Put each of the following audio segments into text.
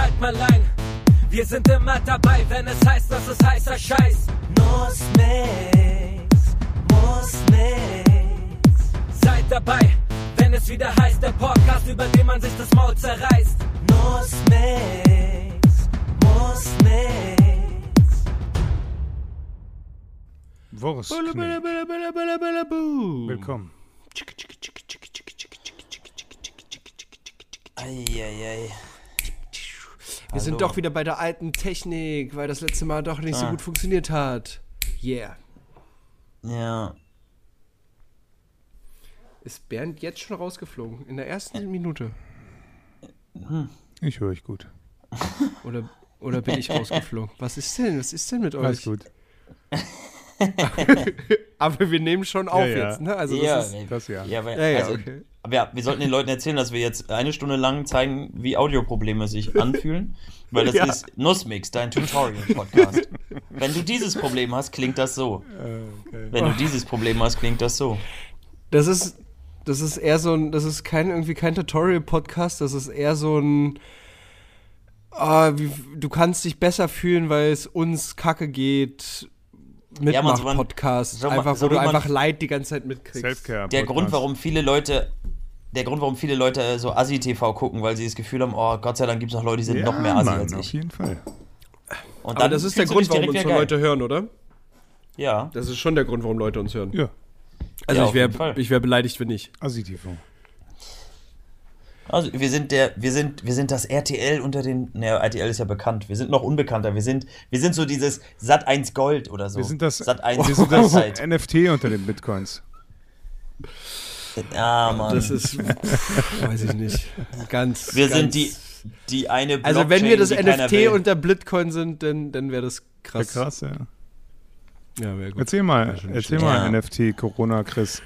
Zeit mal lang. Wir sind immer dabei, wenn es heißt, dass es heißer Scheiß. Muss nix, muss nix. Seid dabei, wenn es wieder heißt, der Podcast, über den man sich das Maul zerreißt. Muss nix, muss nix. Wurst. Balla, balla, balla, balla, Wir sind Hallo. doch wieder bei der alten Technik, weil das letzte Mal doch nicht so Ah. gut funktioniert hat. Yeah. Ja. Ist Bernd jetzt schon rausgeflogen? In der ersten Minute? Ich höre euch gut. Oder, oder bin ich rausgeflogen? Was ist denn? Was ist denn mit euch? Alles gut. Aber wir nehmen schon auf Ja, ja. jetzt, ne? Also das ja, ist, nee. Das ja. ja, weil, ja, ja, also, okay. Aber ja, wir sollten den Leuten erzählen, dass wir jetzt eine Stunde lang zeigen, wie Audioprobleme sich anfühlen. Weil das Ja. ist Nussmix, dein Tutorial-Podcast. Wenn du dieses Problem hast, klingt das so. Äh, okay. Wenn du dieses Problem hast, klingt das so. Das ist, das ist eher so ein, das ist kein irgendwie kein Tutorial-Podcast, das ist eher so ein, ah, wie, du kannst dich besser fühlen, weil es uns kacke geht. Ja, man, so man- Mitmach-Podcast. so man- einfach, so wo du einfach Leid die ganze Zeit mitkriegst. Selfcare. Der. Grund, warum viele Leute. Der Grund, warum viele Leute so Assi-TV gucken, weil sie das Gefühl haben, oh Gott sei Dank gibt es noch Leute, die sind ja, noch mehr Assi Mann, als Auf ich. jeden Fall. Und Aber das ist der Grund, warum uns so. Leute hören, oder? Ja. Das ist schon der Grund, warum Leute uns hören. Ja, Also Ja, ich auf wäre wär beleidigt, wenn nicht. Assi-TV. Also wir sind der, wir sind, wir sind das RTL unter den, naja, RTL ist ja bekannt. Wir sind noch unbekannter. Wir sind, wir sind so dieses Sat 1 Gold oder so. Wir sind das, Sat 1 wir sind das. NFT unter den Bitcoins. Ja, Mann. Das ist, weiß ich nicht. Ganz. wir ganz, sind die, die eine Blockchain, Also wenn wir das NFT unter Bitcoin sind, dann, dann wäre das krass. krass, ja. Ja, wäre gut. Erzähl mal, erzähl mal Ja. NFT, Corona, Chris.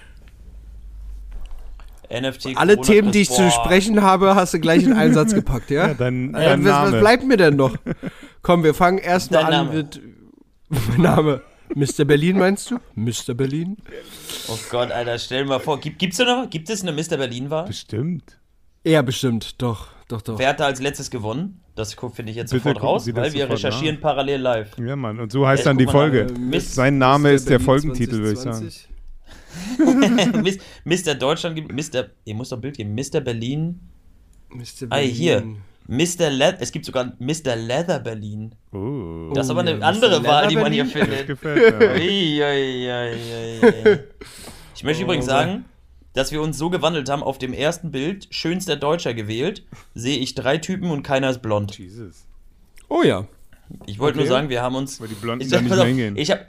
NFT Alle Corona Themen, die ich Chris, zu boah. sprechen habe, hast du gleich in einen Satz gepackt, ja? Ja, dein, Äh, dein was, was Name. bleibt mir denn noch? Komm, wir fangen erstmal an Name. mit. Mein Name. Mr. Berlin meinst du? Mr. Berlin? Oh Gott, Alter, stell dir mal vor, gibt, gibt's noch, gibt es eine Mr. Berlin-Wahl? Bestimmt. Ja, bestimmt. Doch, doch, doch. Wer hat da als letztes gewonnen? Das finde ich jetzt Bitte sofort raus, weil wir recherchieren parallel live. Ja, Mann. Und so heißt Ja, dann die Folge. nach. Mist. Sein Name ist der Berlin Folgentitel, würde ich sagen. 2020. Mis- Mr. Deutschland gibt, Mr. Ihr muss doch ein Bild geben. Mr. Berlin. Mr. Ah, hier. Berlin. Mr. Le es gibt sogar Mr. Leather Berlin. Oh, Das ist aber eine Mr. andere Leather Wahl, die man hier Berlin? findet. gefällt mir. Ui, ui, ui, ui, ui. Ich möchte Oh, übrigens Mann. sagen, dass wir uns so gewandelt haben, auf dem ersten Bild, schönster Deutscher gewählt, sehe ich drei Typen und keiner ist blond. Jesus. Oh ja. Ich wollte Okay. nur sagen, wir haben uns. Weil die Blonden Ich, da nicht auf, hingehen. ich habe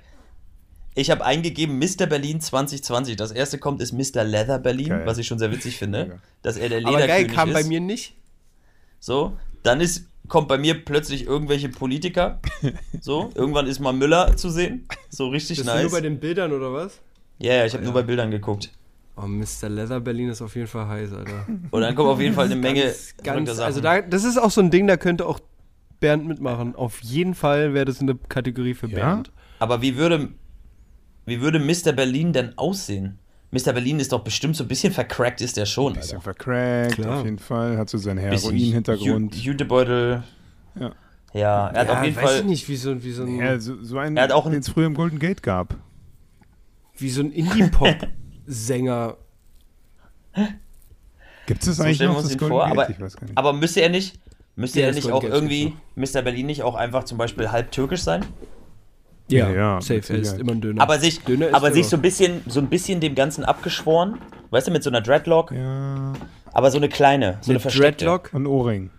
ich hab eingegeben Mr. Berlin 2020. Das erste kommt ist Mr. Leather Berlin, Geil. was ich schon sehr witzig finde, Mega. dass er der Aber geil, Lederkönig kam ist. bei mir nicht. So, dann ist kommt bei mir plötzlich irgendwelche Politiker. So, irgendwann ist mal Müller zu sehen. So richtig Bist du nice. nur bei den Bildern oder was? Ja, ja, ich habe nur bei Bildern geguckt. Oh, Mr. Leather Berlin ist auf jeden Fall heiß, Alter. Und dann kommt auf jeden Fall eine Menge Ganz, Sachen. also da, das ist auch so ein Ding, da könnte auch Bernd mitmachen. Auf jeden Fall wäre das eine Kategorie für Ja? Bernd. Aber wie würde, wie würde Mr. Berlin denn aussehen? Mr. Berlin ist doch bestimmt so ein bisschen vercrackt, ist der schon. Bisschen Alter. vercrackt, Klar. auf jeden Fall. Hat so seinen Heroin-Hintergrund. Ju- Jutebeutel. Ja. Ja, er hat auf jeden weiß Fall. ich nicht, wie so, wie so ein, Ja, so, so einen, Er hat auch den es früher im Golden Gate gab. wie so ein Indie-Pop-Sänger. Gibt es das So eigentlich stellen wir noch, uns das Golden vor, Gate? aber, ich weiß gar nicht. aber müsste er nicht, müsste Ja, er nicht auch Gate irgendwie, Mr. Berlin nicht auch einfach zum Beispiel halb türkisch sein? Ja, ja, safe, er ist immer ein Döner. Aber sich, Döner aber sich so ein bisschen, so ein bisschen dem Ganzen abgeschworen. Weißt du, mit so einer Dreadlock, ja, aber so eine kleine, so eine Mit versteckte. Dreadlock? ein Ohrring.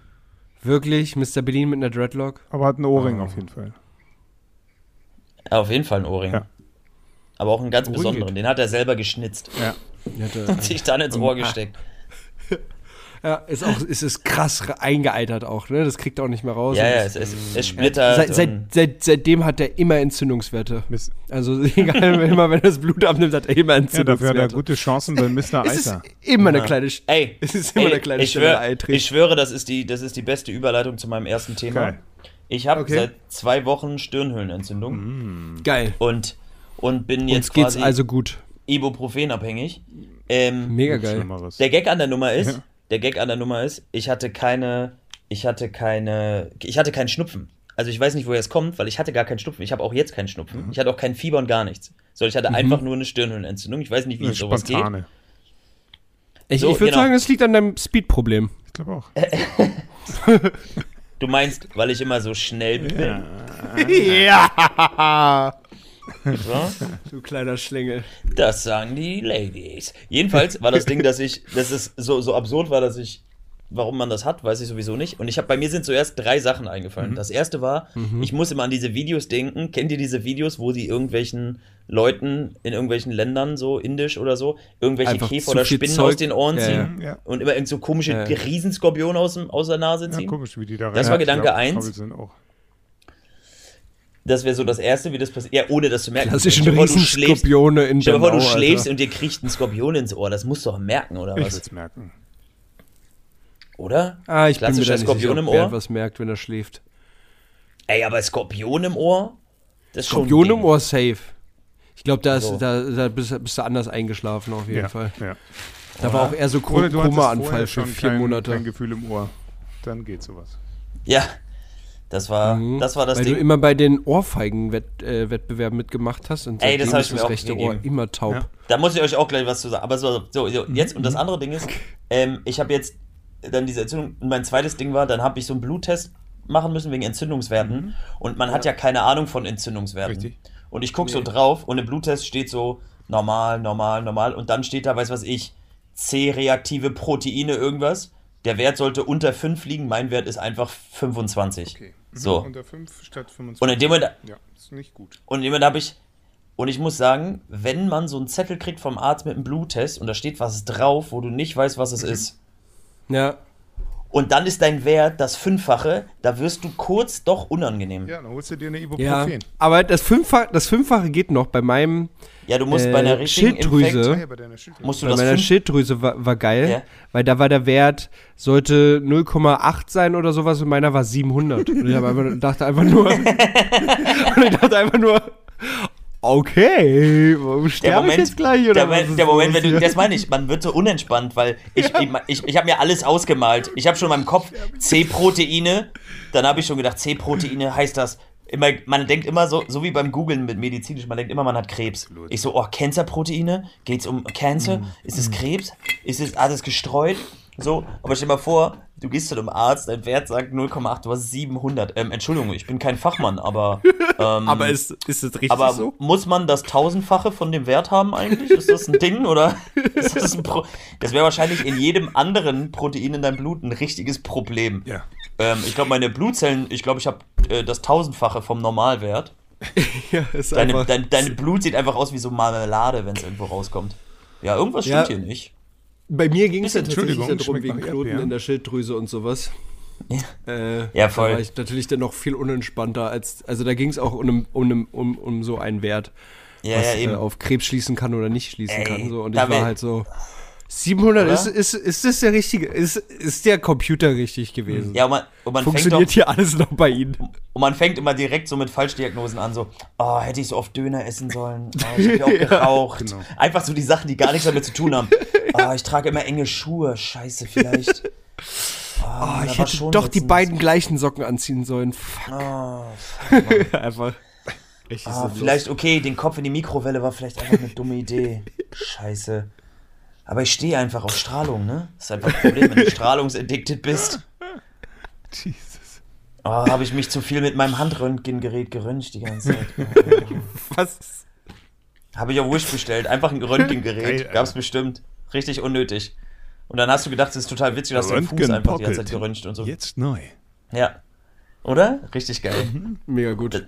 Wirklich? Mr. Berlin mit einer Dreadlock? Aber hat einen Ohrring Oh. auf jeden Fall. Ja, auf jeden Fall ein Ohrring. Ja. Aber auch einen ganz Ohrring besonderen. geht. Den hat er selber geschnitzt. Ja. Hatte, Sich dann ins Ohr gesteckt. Ja, ist auch, ist es krass eingeeitert auch, ne? Das kriegt er auch nicht mehr raus. Ja, ja, es, es, es splittert. Seit, seit, seit, seitdem hat er immer Entzündungswerte. Miss- Also egal, wenn, immer wenn er das Blut abnimmt, hat er immer Ja, dafür Entzündungswerte. hat er gute Chancen bei Mr. es ist Eiser. immer eine kleine... Ey, Es ist immer ey, eine kleine ich, schwör, ich schwöre, das ist, die, das ist die beste Überleitung zu meinem ersten Thema. Geil. Ich habe Okay. seit zwei Wochen Stirnhöhlenentzündung Geil. und, und bin jetzt Uns geht's quasi also gut. Ibuprofen-abhängig. Ähm, Mega geil. Der Gag an der Nummer ist, Ja. Der Gag an der Nummer ist, ich hatte keine ich hatte keine, ich hatte keinen Schnupfen. Also ich weiß nicht, woher es kommt, weil ich hatte gar keinen Schnupfen. Ich habe auch jetzt keinen Schnupfen. Ich hatte auch kein Fieber und gar nichts. So, ich hatte einfach nur eine Stirnhöhlenentzündung. Ich weiß nicht, wie Eine sowas geht. Ich, So, ich würde genau. sagen, es liegt an deinem Speed-Problem. Ich glaube auch. Du meinst, weil ich immer so schnell bin. ja! Ja? Du kleiner Schlingel. Das sagen die Ladies. Jedenfalls war das Ding, dass ich, dass es so, so absurd war, dass ich, warum man das hat, weiß ich sowieso nicht. Und ich habe bei mir sind zuerst drei Sachen eingefallen. Mhm. Das erste war, mhm. ich muss immer an diese Videos denken. Kennt ihr diese Videos, wo die irgendwelchen Leuten in irgendwelchen Ländern, so indisch oder so, irgendwelche Einfach Käfer oder Spinnen Zeug. aus den Ohren ziehen ja, ja. und immer irgend so komische ja, Riesenskorpione aus, aus der Nase ziehen. komisch, wie die da rein Das war Gedanke 1. Das wäre so das erste, wie das passiert. Ja, ohne das zu merken. Klassischen Stell dir vor, du schläfst, Riesenskorpione in stell dir vor, du Bernau, schläfst Alter. und dir kriegt ein Skorpion ins Ohr. Das musst du doch merken, oder Ich was? würde es merken. Oder? Ah, ich bin mir Klassischer da nicht Skorpion sicher, im Ohr. was merkt, wenn er schläft. Ey, aber Skorpion im Ohr? Das ist schon ein Skorpion im Ohr safe. Ich glaube, da, ist- So. da, da bist, bist du anders eingeschlafen auf jeden Ja, Fall. ja. Da war auch eher so Oder du Koma-Anfall vorher für schon vier kein, Monate. kein Gefühl im Ohr. Dann geht sowas. Ja, das war, Mhm. das, war das Weil Ding. du immer bei den Ohrfeigen-Wettbewerben mitgemacht hast und Ey, das ist mir das auch rechte gegeben. Ohr immer taub. Ja. Da muss ich euch auch gleich was zu sagen. Aber so, so, so jetzt, und das andere Ding ist, ähm, ich habe jetzt dann diese Entzündung, und mein zweites Ding war, dann habe ich so einen Bluttest machen müssen wegen Entzündungswerten. Und man hat ja keine Ahnung von Entzündungswerten. Richtig. Und ich gucke so drauf und im Bluttest steht so normal, normal, normal. Und dann steht da, weiß was ich, C-reaktive Proteine, irgendwas. Der Wert sollte unter 5 liegen, mein Wert ist einfach 25. Okay. Mhm. So. Unter 5 statt 25. Und in dem Moment, Ja, ist nicht gut. und jemand habe ich, und ich muss sagen, wenn man so einen Zettel kriegt vom Arzt mit einem Bluttest und da steht was drauf, wo du nicht weißt, was es ist, Ja. Und dann ist dein Wert das Fünffache, da wirst du kurz doch unangenehm. Ja, Ja, dann holst du dir eine ja. Ibuprofen. Aber das Fünffache, das Fünffache geht noch. Bei meinem du musst Äh, bei einer richtigen Schilddrüse. Infekt, ja, bei deiner Schilddrüse. musst du bei das meiner Schilddrüse war, war geil, Ja. weil da war der Wert, sollte 0,8 sein oder sowas und meiner war 700. Und ich einfach, dachte einfach nur, und ich dachte einfach nur, okay, sterbe ich Moment, jetzt gleich oder der, was der Moment, wenn du, das meine ich, man wird so unentspannt, weil ich, ich, ich, ich habe mir alles ausgemalt. Ich habe schon in meinem Kopf C-Proteine, dann habe ich schon gedacht, C-Proteine heißt das, immer, man denkt immer so, so wie beim Googlen mit medizinisch, man denkt immer, man hat Krebs. Ich so, oh, Cancer-Proteine, geht's um Cancer? Ist es Krebs? Ist es alles gestreut? So, aber stell dir mal vor, du gehst zu einem Arzt, dein Wert sagt 0,8, du hast 700. Ähm, Entschuldigung, ich bin kein Fachmann, aber ähm, Aber ist, ist das richtig aber so? muss man das tausendfache von dem Wert haben eigentlich? Ist das ein Ding oder ist das ein Pro Das wäre wahrscheinlich in jedem anderen Protein in deinem Blut ein richtiges Problem. Ja. Ähm, ich glaube, meine Blutzellen, ich glaube, ich habe äh, das tausendfache vom Normalwert. Ja, ist Deine, einfach, dein, deine Blut sieht einfach aus wie so Marmelade, wenn es irgendwo rauskommt. Ja, irgendwas Ja. stimmt hier nicht. Bei mir ging es ja tatsächlich darum, wegen Knoten Erdbeeren. in der Schilddrüse und sowas. Äh, Ja, voll. Da war ich natürlich dann noch viel unentspannter als, also da ging es auch um, um, um, um so einen Wert, Ja, was ja, äh, eben. auf Krebs schließen kann oder nicht schließen Ey, kann. So. Und ich war halt so, 700, Oder? ist, ist, ist das der richtige, ist, ist der Computer richtig gewesen? Ja, und man, und man fängt doch, Funktioniert hier alles noch bei Ihnen? Und man fängt immer direkt so mit Falschdiagnosen an, so, oh, hätte ich so oft Döner essen sollen, oh, ich habe ja auch geraucht. genau. Einfach so die Sachen, die gar nichts damit zu tun haben. Oh, ich trage immer enge Schuhe, scheiße, vielleicht. Oh, Oh, ich hätte schon doch die beiden gleichen Socken anziehen sollen. Fuck. Oh, fuck. Einfach. Ah, vielleicht, okay, den Kopf in die Mikrowelle war vielleicht einfach eine dumme Idee. Scheiße. Aber ich stehe einfach auf Strahlung, ne? Das ist einfach ein Problem, wenn du strahlungsaddicted bist. Jesus. Oh, habe ich mich zu viel mit meinem Handröntgengerät geröntgt die ganze Zeit. Was? Habe ich auf Wish bestellt. Einfach ein Röntgengerät. Alter. Gab's bestimmt. Richtig unnötig. Und dann hast du gedacht, das ist total witzig, dass dein Fuß Röntgen einfach die ganze. Zeit geröntgt und so. Jetzt neu. Ja. Oder? Richtig geil. Mega gut.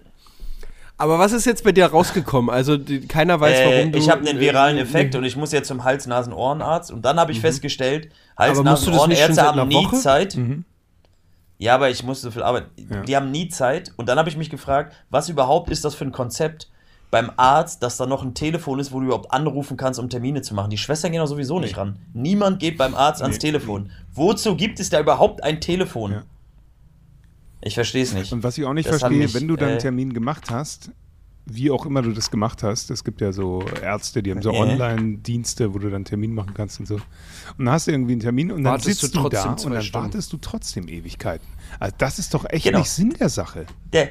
Aber was ist jetzt bei dir rausgekommen? Also die, keiner weiß, Äh, warum du. ich habe einen viralen äh, Effekt und ich muss jetzt zum Hals-Nasen-Ohrenarzt. Und dann habe ich festgestellt, nicht schon Hals-Nasen-Ohrenärzte haben nie? Zeit. Ja, aber ich musste so viel arbeiten. Ja. Die haben nie Zeit. Und dann habe ich mich gefragt, was überhaupt ist das für ein Konzept beim Arzt, dass da noch ein Telefon ist, wo du überhaupt anrufen kannst, um Termine zu machen. Die Schwestern gehen doch sowieso nicht ran. Niemand geht beim Arzt ans Nee. Telefon. Wozu gibt es da überhaupt ein Telefon? Ja. Ich verstehe es nicht. Und was ich auch nicht Das verstehe, mich, wenn du deinen äh, Termin gemacht hast, wie auch immer du das gemacht hast. Es gibt ja so Ärzte, die haben so. Online-Dienste, wo du dann einen Termin machen kannst und so. Und dann hast du irgendwie einen Termin und dann Wartest sitzt du du, da trotzdem und dann Stunden. wartest du trotzdem Ewigkeiten. Also das ist doch echt Genau. nicht Sinn der Sache. Der,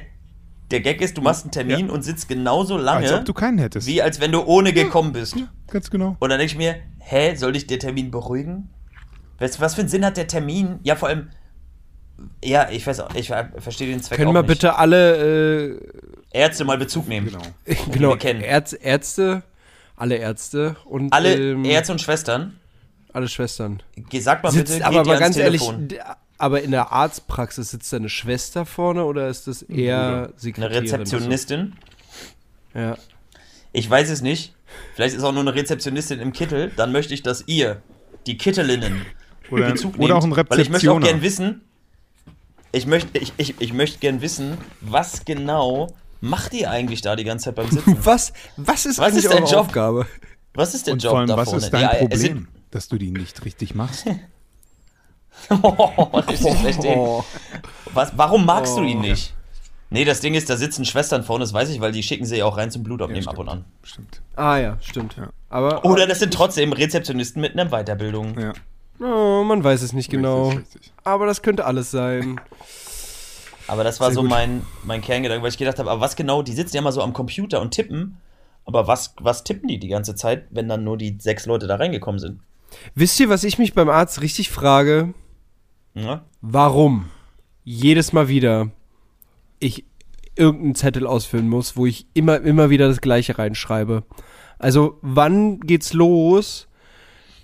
der Gag ist, du machst einen Termin und sitzt genauso Als lange, ob du keinen hättest. wie als wenn du ohne gekommen bist. Ja, ganz genau. Und dann denke ich mir, hä, soll dich der Termin beruhigen? Was, was für einen Sinn hat der Termin? Ja, vor allem, ja, ich weiß auch, ich ver- verstehe den Zweck Können auch wir nicht. bitte alle, äh, Ärzte mal Bezug nehmen. Genau. genau, kennen. Ärz, Ärzte, alle Ärzte und Alle ähm, Ärzte und Schwestern, alle Schwestern. sagt mal Sitzt, bitte, aber ans ganz ehrlich, Telefon. aber in der Arztpraxis sitzt da eine Schwester vorne oder ist das eher Eine Sekretärin? Rezeptionistin. Ja. Ich weiß es nicht. Vielleicht ist auch nur eine Rezeptionistin im Kittel. Dann möchte ich, dass ihr, die Kittelinnen, Oder, Bezug oder auch ein nehmt, Weil ich möchte auch Rezeptioner. gern wissen, ich möchte, ich, ich, ich möchte gern wissen, was genau macht ihr eigentlich da die ganze Zeit beim Sitzen? Was, was ist Was eigentlich ist dein eure Job? Aufgabe? Was ist der Und Job vor allem, da was vorne? ist dein Ja, Problem, sind- dass du die nicht richtig machst? Oh, richtig ey. Oh. Was, warum magst du Oh. ihn nicht? Nee, das Ding ist, da sitzen Schwestern vorne, das weiß ich, weil die schicken sie ja auch rein zum Blutabnehmen ab und an. Stimmt. Ah ja, stimmt. Ja. Aber Oder das sind trotzdem Rezeptionisten mit einer Weiterbildung. Ja, oh, man weiß es nicht genau. richtig, richtig. Aber das könnte alles sein. Aber das war Sehr so gut. mein, mein Kerngedanke, weil ich gedacht habe, aber was genau, die sitzen ja mal so am Computer und tippen, aber was, was tippen die die ganze Zeit, wenn dann nur die sechs Leute da reingekommen sind? Wisst ihr, was ich mich beim Arzt richtig frage? Ja? Warum jedes Mal wieder ich irgendeinen Zettel ausfüllen muss, wo ich immer, immer wieder das Gleiche reinschreibe? Also, wann geht's los,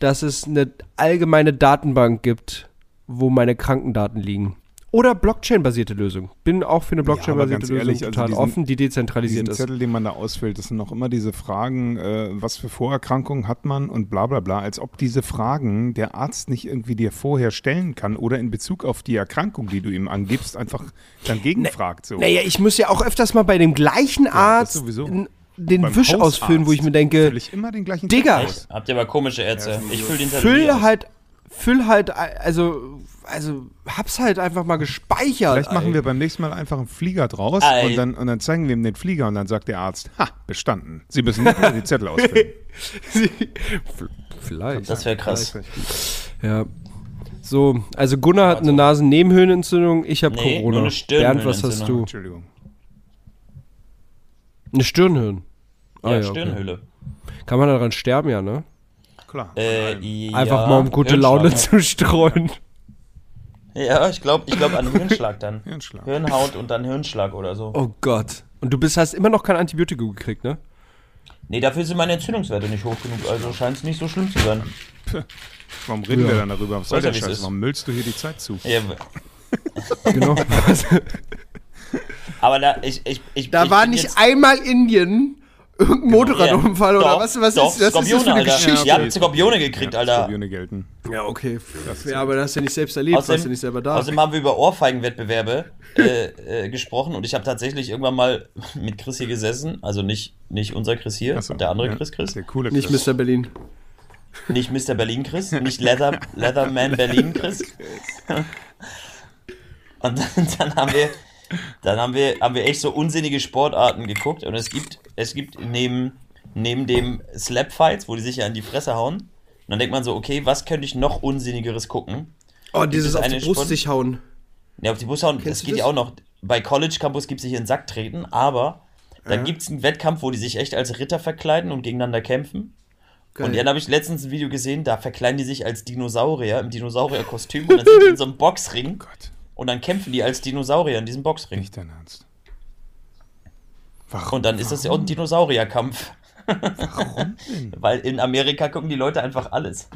dass es eine allgemeine Datenbank gibt, wo meine Krankendaten liegen? Oder Blockchain-basierte Lösung. Bin auch für eine Blockchain-basierte ganz Lösung also total diesen- offen, die dezentralisiert ist. Zettel, den man da ausfüllt, das sind noch immer diese Fragen, äh, was für Vorerkrankungen hat man und bla bla bla, als ob diese Fragen der Arzt nicht irgendwie dir vorher stellen kann oder in Bezug auf die Erkrankung, die du ihm angibst, einfach dann gegenfragt. So. Naja, ich muss ja auch öfters mal bei dem gleichen Arzt sowieso. Den Beim Wisch Hausarzt ausfüllen, wo ich mir denke, ich immer den gleichen Digga, aus. Habt ihr aber komische Ärzte. ich fülle den füll halt, füll halt, also, also, hab's halt einfach mal gespeichert. Vielleicht machen ey. wir beim nächsten Mal einfach einen Flieger draus und dann, und dann zeigen wir ihm den Flieger und dann sagt der Arzt, ha, bestanden. Sie müssen nicht mehr die Zettel ausfüllen. Vielleicht. Das wäre krass. Ja. So, also Gunnar hat eine Nasennebenhöhlenentzündung, ich habe Nee, Corona. nur eine Bernd, was hast du? Entschuldigung. Eine Stirnhöhlen. Ah, Ja, okay. Stirnhöhle. Kann man daran sterben, ja, ne? Klar. Äh, Einfach ja, mal um gute. Laune zu streuen. Ja, ich glaube ich glaub an Hirnschlag dann. Hirnschlag. Hirnhaut und dann Hirnschlag oder so. Oh Gott. Und du bist, hast immer noch kein Antibiotikum gekriegt, ne? Nee, dafür sind meine Entzündungswerte nicht hoch genug, also scheint es nicht so schlimm zu sein. Warum reden Ja. wir dann darüber? Was soll ja, der Scheiß? Warum müllst du hier die Zeit zu? Ja, Genau. aber da, ich, ich, ich, da ich war nicht einmal Indien. Irgendein Motorradunfall oder Doch, was, was doch, ist das? Was ist das für Skorpione, eine Alter. Geschichte? Ihr habt Skorpione gekriegt, Ja, Alter. Skorpione gelten. Ja, okay. Ja, aber das hast du ja nicht selbst erlebt, warst Außerdem, du nicht selber da. außerdem haben wir über Ohrfeigenwettbewerbe äh, äh, gesprochen und ich habe tatsächlich irgendwann mal mit Chris hier gesessen, also nicht, nicht unser Chris hier, so, der andere ja, Chris Chris, Der coole nicht Chris. Mr. Berlin. nicht Mr. Berlin Chris, nicht Leather, Leatherman Berlin Chris. Und dann, dann haben wir, dann haben wir, haben wir echt so unsinnige Sportarten geguckt und es gibt, es gibt neben, neben dem Slap Fights, wo die sich ja in die Fresse hauen, und dann denkt man so, okay, was könnte ich noch unsinnigeres gucken? Oh, dieses es auf die Brust Sport- sich hauen. Ja, auf die Bushauen, das Kennst du geht das? ja auch noch. Bei College Campus gibt es sich in den Sack treten, aber dann Ja. gibt es einen Wettkampf, wo die sich echt als Ritter verkleiden und gegeneinander kämpfen. Geil. Und dann habe ich letztens ein Video gesehen, da verkleiden die sich als Dinosaurier im Dinosaurierkostüm und dann sind die in so einem Boxring Gott, und dann kämpfen die als Dinosaurier in diesem Boxring. nicht dein Ernst. Warum? Und dann ist das ja auch ein Dinosaurierkampf. Warum denn? Weil in Amerika gucken die Leute einfach alles.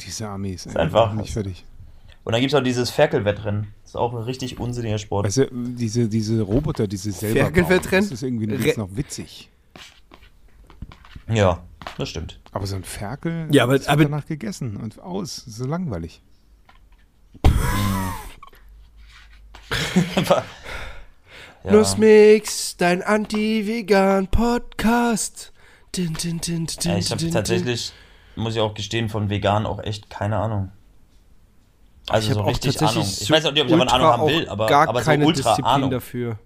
Diese Armees. Ist einfach- nicht fertig. Und dann gibt es auch dieses Ferkelwettrennen. Das ist auch ein richtig unsinniger Sport. Weißt du, diese, diese Roboter, diese selber bauen, Ferkelwettrennen? das ist irgendwie Re- jetzt noch witzig. Ja, das stimmt. Aber so ein Ferkel, Ja, aber- aber- danach gegessen und aus. Das ist so langweilig. Ja. Nussmix, dein Anti-Vegan-Podcast. Din, din, din, din, Ja, ich habe tatsächlich, muss ich auch gestehen, von vegan auch echt keine Ahnung. Also Ich so richtig Ahnung. Ich weiß auch nicht, ob ich davon ultra Ahnung haben will, aber, gar aber so keine ultra Disziplin Ahnung. dafür.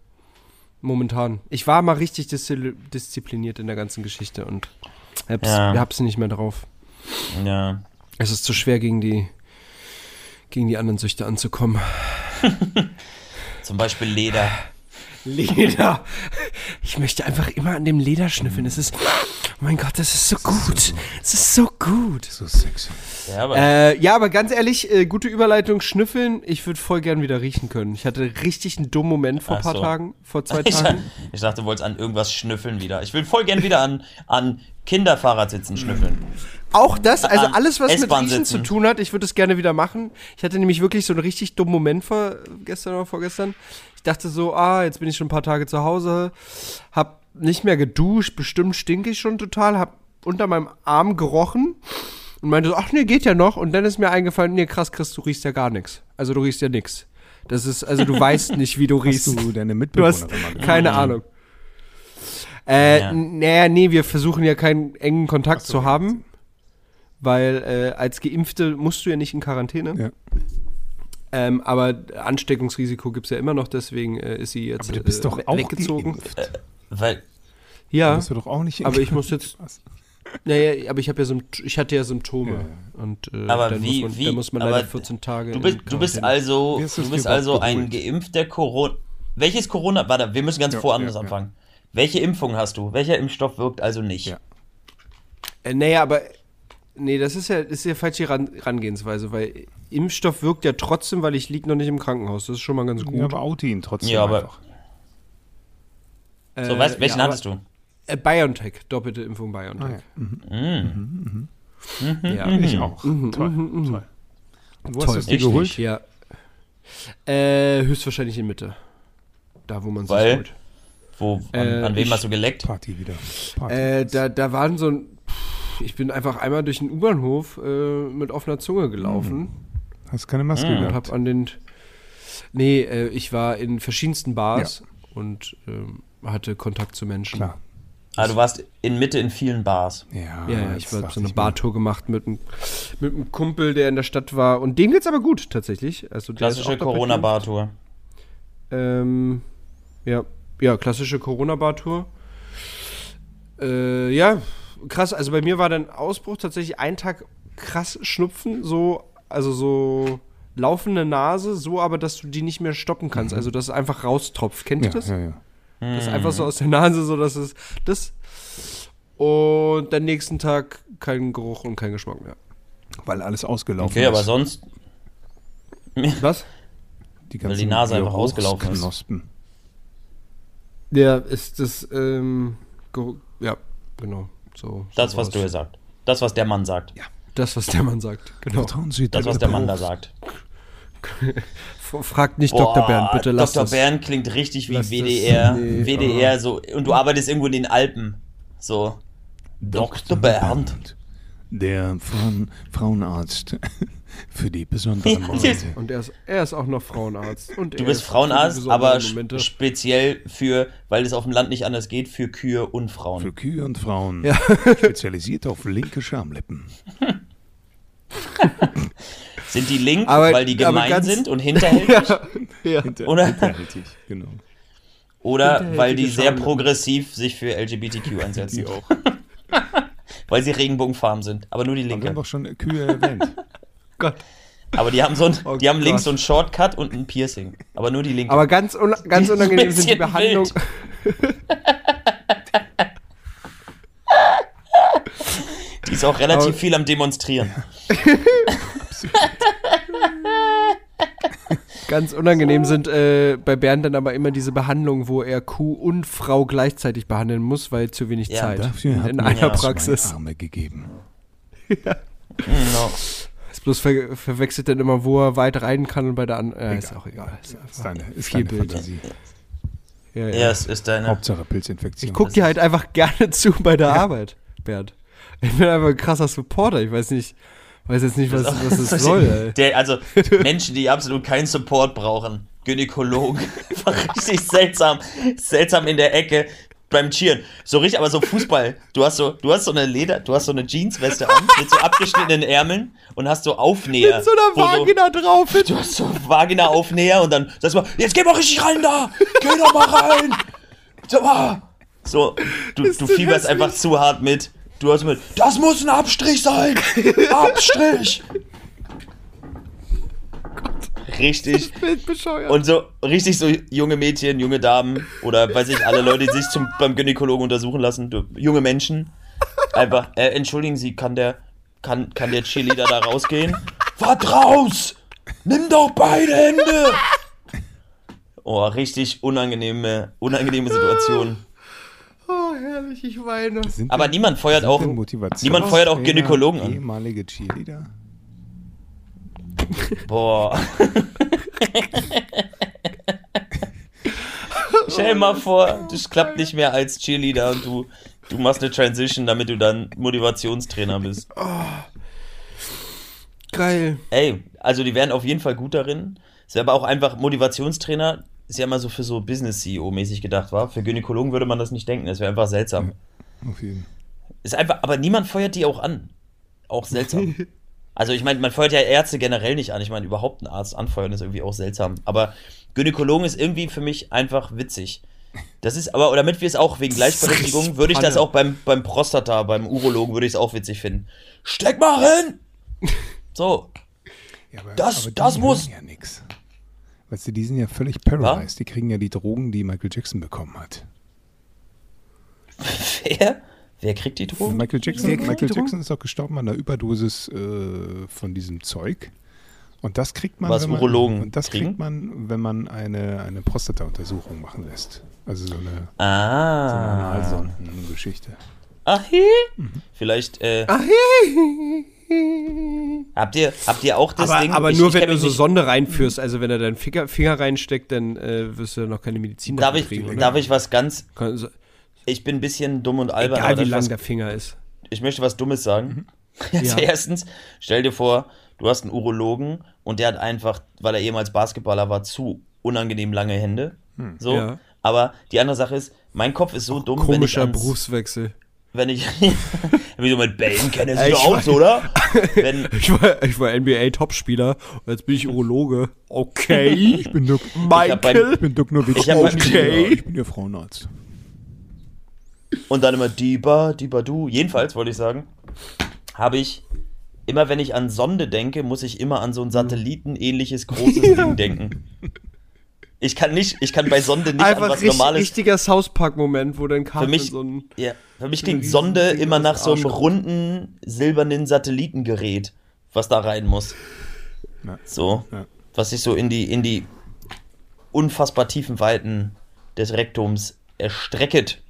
momentan. Ich war mal richtig diszi diszipliniert in der ganzen Geschichte und hab's, Ja. hab's nicht mehr drauf. Ja. Es ist zu schwer gegen die gegen die anderen Süchte anzukommen. Zum Beispiel Leder. Leder. Ich möchte einfach immer an dem Leder schnüffeln. Es ist, oh mein Gott, das ist so gut. Es ist so gut. So sexy. Ja, aber Äh, ja, aber ganz ehrlich, äh, gute Überleitung, schnüffeln. Ich würde voll gern wieder riechen können. Ich hatte richtig einen dummen Moment vor ein paar so. Tagen, vor zwei ich, Tagen. ich dachte, du wolltest an irgendwas schnüffeln wieder. Ich will voll gern wieder an, an Kinderfahrradsitzen schnüffeln. Auch das, also alles, was mit Riechen sitzen. zu tun hat, ich würde es gerne wieder machen. Ich hatte nämlich wirklich so einen richtig dummen Moment vor gestern oder vorgestern. Ich dachte so, ah, jetzt bin ich schon ein paar Tage zu Hause, hab nicht mehr geduscht, bestimmt stinke ich schon total, hab unter meinem Arm gerochen und meinte so, ach nee, geht ja noch. Und dann ist mir eingefallen, nee, krass, Chris, du riechst ja gar nichts. Also du riechst ja nix. Das ist, also du weißt nicht, wie du riechst. Hast du deine Du Mitbewohnerin hast mal gefragt? keine Ahnung. Äh, Ja. naja, nee, wir versuchen ja keinen engen Kontakt so, zu haben. Weil äh, als Geimpfte musst du ja nicht in Quarantäne. Ja. Ähm, aber Ansteckungsrisiko gibt es ja immer noch, deswegen äh, ist sie jetzt Aber du bist äh, doch auch weggezogen. geimpft. Weil, Da Ja, bist du doch auch nicht aber ich muss jetzt. Naja, aber ich habe ja ich hatte ja Symptome. Ja, Und äh, Aber dann wie- muss man, wie- dann muss man aber leider 14 Tage. du bist, du bist also, du bist also ein geimpfter Corona. Welches Corona, warte, wir müssen ganz Ja, woanders ja, ja. anfangen. Welche Impfung hast du? Welcher Impfstoff wirkt also nicht? Ja. Äh, naja, aber. Nee, das ist ja, ist ja falsche Ran Herangehensweise, weil Impfstoff wirkt ja trotzdem, weil ich liege noch nicht im Krankenhaus. Das ist schon mal ganz gut. Ja, aber ihn trotzdem Ja, aber- einfach. So, Äh, weißt, welchen ja, hattest du? Äh, BioNTech, doppelte Impfung BioNTech. Ah, ja. Mhm. ja. Ich auch. Toll. Toll. Und wo hast du es dir geholt? nicht. Ja. Äh, höchstwahrscheinlich in Mitte. Da, wo man sich Weil? holt. Wo, an, Äh, an wem ich- hast du geleckt? Party wieder. Party. Äh, da, da waren so ein. Ich bin einfach einmal durch den U-Bahnhof äh, mit offener Zunge gelaufen Hast keine Maske Mhm. gehabt. hab an den. Nee, äh, ich war in verschiedensten Bars und ähm, hatte Kontakt zu Menschen. Klar. Ah, du warst in Mitte in vielen Bars. Ja, Ja, ja, ich war dachte so eine Bartour gemacht mit einem, mit einem Kumpel, der in der Stadt war. Und dem geht's aber gut, tatsächlich. Also, Klassische Corona-Bar-Tour. Ähm, ja, ja, klassische Corona-Bar-Tour. Äh, ja, krass. Also bei mir war dann Ausbruch tatsächlich ein Tag krass Schnupfen, so, also so laufende Nase, so aber, dass du die nicht mehr stoppen kannst. Also, dass es einfach raustropft. Kennt ihr Mhm. Ja, das? ja, ja. Das ist einfach so aus der Nase, so dass es das. Und den nächsten Tag kein Geruch und kein Geschmack mehr. Weil alles ausgelaufen Okay, aber ist. sonst. Was? die weil die Nase einfach ausgelaufen ist. Ja, ist das, ähm, Geruch, ja, genau. So, Das, so was du gesagt. Das, was der Mann sagt. Das, was der Mann sagt, genau. Vertrauen Sie Das, was der Mann da sagt. Fragt nicht Dr. Bernd, bitte lass Dr. das. Bernd klingt richtig wie Lass das. WDR. Nee, WDR, so. Und du arbeitest irgendwo in den Alpen. So. Dr. Bernd. Der Frauen Frauenarzt für die besonderen Ja, Momente. Und er ist, er ist auch noch Frauenarzt. Und Du bist ist Frauenarzt, aber Momente. speziell für, weil es auf dem Land nicht anders geht, für Kühe und Frauen. Für Kühe und Frauen. Ja. Spezialisiert auf linke Schamlippen. Sind die link, Aber- weil die gemein ganz- sind und hinterhältig? ja. Hinter, Oder- Hinterhältig, genau. Oder weil die sehr progressiv sich für LGBTQ einsetzen? Die auch. Weil sie Regenbogenfarben sind, aber nur die Wir haben linke. doch schon Kühe erwähnt. Gott. Aber die haben so ein, Oh die haben links so ein Shortcut und ein Piercing. Aber nur die linke. Aber ganz, un ganz unangenehm sind die Behandlung. die ist auch relativ Aber- viel am Demonstrieren. Ganz unangenehm sind äh, bei Bernd dann aber immer diese Behandlungen, wo er Kuh und Frau gleichzeitig behandeln muss, weil zu wenig Ja, Zeit in mir einer ja Praxis. Arme gegeben. No. Ist bloß ver verwechselt dann immer, wo er weit rein kann und bei der anderen. Äh, ist auch egal. Ist Ist deine, ist viel deine Bild. Fantasie. Ja, ja. Ja, es ist deine. Hauptsache Pilzinfektion. Ich guck dir halt einfach gerne zu bei der Arbeit, Bernd. Ich bin einfach ein krasser Supporter. Ich weiß nicht, weiß jetzt nicht, was, was das soll, ey. Der, also Menschen, die absolut keinen Support brauchen. Gynäkologen. Einfach richtig seltsam. Seltsam in der Ecke beim Cheeren. So richtig, aber so Fußball. Du hast so, du hast so eine Leder, du hast so eine Jeansweste an mit so abgeschnittenen Ärmeln und hast so Aufnäher. Mit so einer Vagina drauf. Du hast so Vagina-Aufnäher und dann sagst du mal, jetzt geh mal richtig rein da! Geh doch mal rein! So, ah. so du, du fieberst einfach zu hart mit. Du hast mit, das muss ein Abstrich sein! Abstrich! Richtig. Und so richtig so junge Mädchen, junge Damen oder weiß ich, alle Leute, die sich zum, beim Gynäkologen untersuchen lassen, du, junge Menschen. Einfach, äh, entschuldigen Sie, kann der, kann, kann der Cheerleader da rausgehen? Wart raus! Nimm doch beide Hände! Oh, richtig unangenehme, unangenehme Situation. oh, herrlich, ich weine. Sind Aber niemand feuert auch, niemand feuert auch Gynäkologen an. Ehemalige Cheerleader? Boah. Stell dir mal vor, das klappt nicht mehr als Cheerleader und du, du machst eine Transition, damit du dann Motivationstrainer bist. Geil. Ey, also die wären auf jeden Fall gut darin. Es wäre aber auch einfach Motivationstrainer, ist ja immer so für so Business-CEO-mäßig gedacht, war. Für Gynäkologen würde man das nicht denken, das wäre einfach seltsam. Auf jeden Ist einfach, aber niemand feuert die auch an. Auch seltsam. Also ich meine, man feuert ja Ärzte generell nicht an. Ich meine, überhaupt einen Arzt anfeuern ist irgendwie auch seltsam. Aber Gynäkologen ist irgendwie für mich einfach witzig. Das ist aber, damit wir es auch wegen Gleichberechtigung, würde ich das auch beim, beim Prostata, beim Urologen, würde ich es auch witzig finden. Steck mal hin! So. Ja, aber, Das- aber das muss- ja nix. Weißt du, die sind ja völlig paralyzed. Die kriegen ja die Drogen, die Michael Jackson bekommen hat. Wer? Wer kriegt die Drogen? Michael Jackson, Michael die Drogen? Jackson ist doch gestorben an einer Überdosis äh, von diesem Zeug. Und das kriegt man, Was wenn man, Urologen und das kriegen? kriegt man, wenn man eine, eine Prostata-Untersuchung machen lässt. Also so eine, so eine Ah. Analsondengeschichte. Ach, he. Vielleicht, äh, Ah, habt ihr, habt ihr auch das aber Ding? aber Ich- nur, ich wenn du so Sonde reinführst. Also, wenn er deinen Finger, Finger reinsteckt, dann äh, wirst du noch keine Medizin Darf dafür ich, kriegen. oder? darf ich was ganz, Kann- so- ich bin ein bisschen dumm und albern, Egal, wie ich lang was der Finger ist. ich möchte was Dummes sagen. Also Ja. Erstens, stell dir vor, du hast einen Urologen und der hat einfach, weil er ehemals Basketballer war, zu unangenehm lange Hände. So. Ja. Aber die andere Sache ist, mein Kopf ist so dumm, wenn ich, Komischer ans, Berufswechsel. wenn ich, wie so mit Ey, sie ich aus, oder? Wenn, Ich war, ich war NBA-Topspieler und jetzt bin ich Urologe. Okay. Ich bin Dirk, hab beim- ich bin Dirk Nowitzki. Ich Okay. Ich bin Ihr Frauenarzt. Und dann immer Diba, Diba du. Jedenfalls wollte ich sagen, habe ich, immer wenn ich an Sonde denke, muss ich immer an so ein satellitenähnliches großes Ding denken. Ich kann nicht, ich kann bei Sonde nicht an Einfach was richtig, Normales. richtiger South Park-Moment, wo dann Für mich, so ein. ja, für mich klingt Sonde Ding immer nach so einem runden, silbernen Satellitengerät, was da rein muss. Ja. So. Ja. Was sich so in die, in die unfassbar tiefen Weiten des Rektums erstrecket.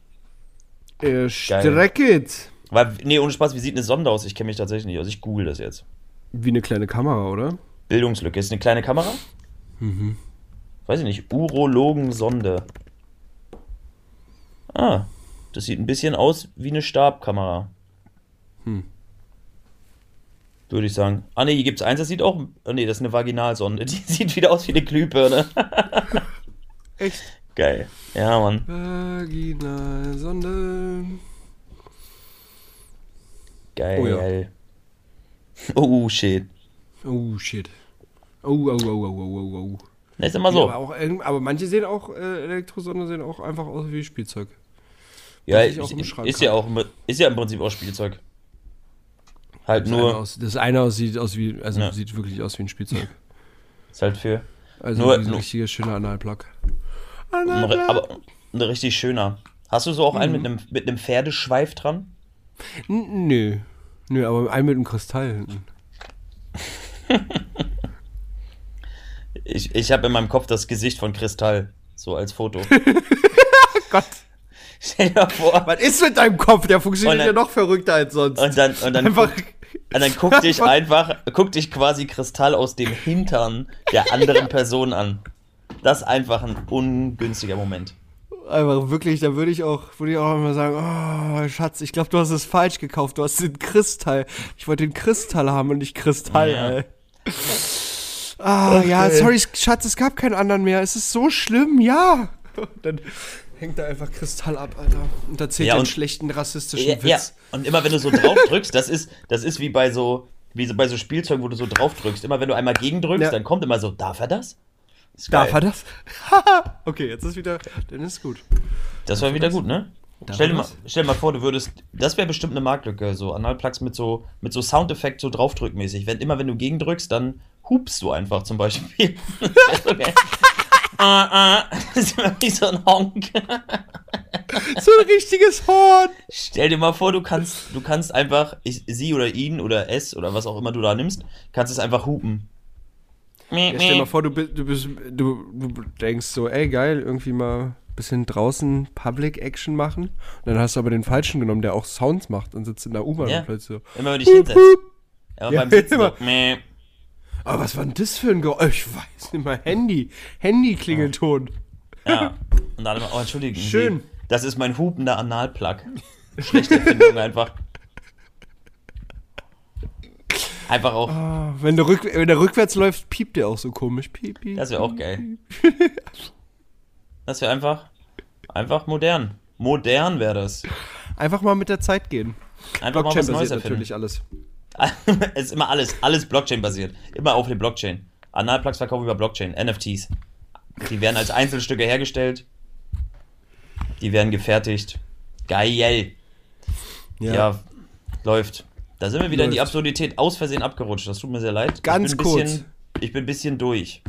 Äh, Strecket. Weil, nee, ohne Spaß, wie sieht eine Sonde aus? Ich kenne mich tatsächlich nicht aus. Ich google das jetzt. Wie eine kleine Kamera, oder? Bildungslücke. Ist eine kleine Kamera? Mhm. Weiß ich nicht. Urologensonde. Ah, das sieht ein bisschen aus wie eine Stabkamera. Hm. Würde ich sagen. Ah, nee, hier gibt es eins, das sieht auch. Oh, nee, das ist eine Vaginalsonde. Die sieht wieder aus wie eine Glühbirne. Echt? Geil. Ja, Mann. Vaginalsonde. Geil. Oh, shit. Oh, shit. Oh, oh, oh, oh, oh, oh, oh. Na, ist immer Ja, so. aber, auch, aber manche sehen auch, äh, Elektrosonde sehen auch einfach aus wie Spielzeug. Ja, das ist, ist ja auch ist ja im Prinzip auch Spielzeug. Halt Das eine, nur, aus, das eine aus, sieht aus wie, also Ja. sieht wirklich aus wie ein Spielzeug. ist halt für Also Nur- ein richtiger schöner Analplug. Aber ein richtig schöner. Hast du so auch einen mit Mhm. einem mit einem Pferdeschweif dran? N nö. Nö, aber ein mit einem Kristall hinten. Ich, ich habe in meinem Kopf das Gesicht von Kristall, so als Foto. Gott. Stell dir vor. Was ist mit deinem Kopf? Der funktioniert Und ja dann- noch verrückter als sonst. Und dann, und dann, Einfach. guck, und dann guck dich einfach, guck dich quasi Kristall aus dem Hintern der anderen Person an. Das ist einfach ein ungünstiger Moment. Einfach wirklich, da würde ich auch, würde ich auch immer sagen, oh, Schatz, ich glaube, du hast es falsch gekauft. Du hast den Kristall. Ich wollte den Kristall haben und nicht Kristall, Ja. ey. Ah, ja, sorry, Schatz, es gab keinen anderen mehr. Es ist so schlimm, ja. Und dann hängt da einfach Kristall ab, Alter. Und erzählt Ja, ja, einen und- schlechten rassistischen Ja, ja, Witz. und immer wenn du so drauf drückst, das ist, das ist wie bei so, wie so bei so Spielzeugen, wo du so drauf drückst. Immer wenn du einmal gegendrückst, Ja. dann kommt immer so, darf er das? Darf er das? okay, jetzt ist wieder. Dann ist gut. Das war wieder gut, ne? Darf Stell dir, mal, stell dir mal vor, du würdest. Das wäre bestimmt eine Marktlücke, so Analplugs mit so, mit so Soundeffekt so draufdrückmäßig. Wenn, immer wenn du gegendrückst, dann hupst du einfach zum Beispiel. Ah, ah. Das ist immer wie so ein Honk. So ein richtiges Horn. Stell dir mal vor, du kannst, du kannst einfach, ich, sie oder ihn oder es oder was auch immer du da nimmst, kannst es einfach hupen. Ja, stell dir mal vor, du, du, bist, du, du denkst so, ey, geil, irgendwie mal ein bisschen draußen Public Action machen. Und dann hast du aber den falschen genommen, der auch Sounds macht und sitzt in der U-Bahn Ja. und plötzlich so. Immer wenn du dich hinsetzt. Immer Ja, beim Sitzen immer. so. Aber was war denn das für ein Geräusch? Ich weiß nicht mal. Handy. Handy-Klingelton. Ja. Und dann immer, oh, entschuldigen Schön. Das ist mein hupender Analplug. Schlechte Erfindung einfach. Einfach auch, Ah, wenn, der rück, wenn der rückwärts läuft, piept der auch so komisch. Piep, piep. das wäre auch geil. Das wäre einfach, einfach modern. Modern wäre das. Einfach mal mit der Zeit gehen. Einfach mal Blockchain was Neues erfinden. natürlich alles. es ist immer alles, alles Blockchain-basiert. Immer auf der Blockchain. Analplugs verkaufen über Blockchain, NFTs. Die werden als Einzelstücke hergestellt. Die werden gefertigt. Geil. Ja, läuft. Da sind wir wieder in die Läuft. Absurdität aus Versehen abgerutscht. Das tut mir sehr leid. Ganz ich kurz. Bisschen, ich bin ein bisschen durch.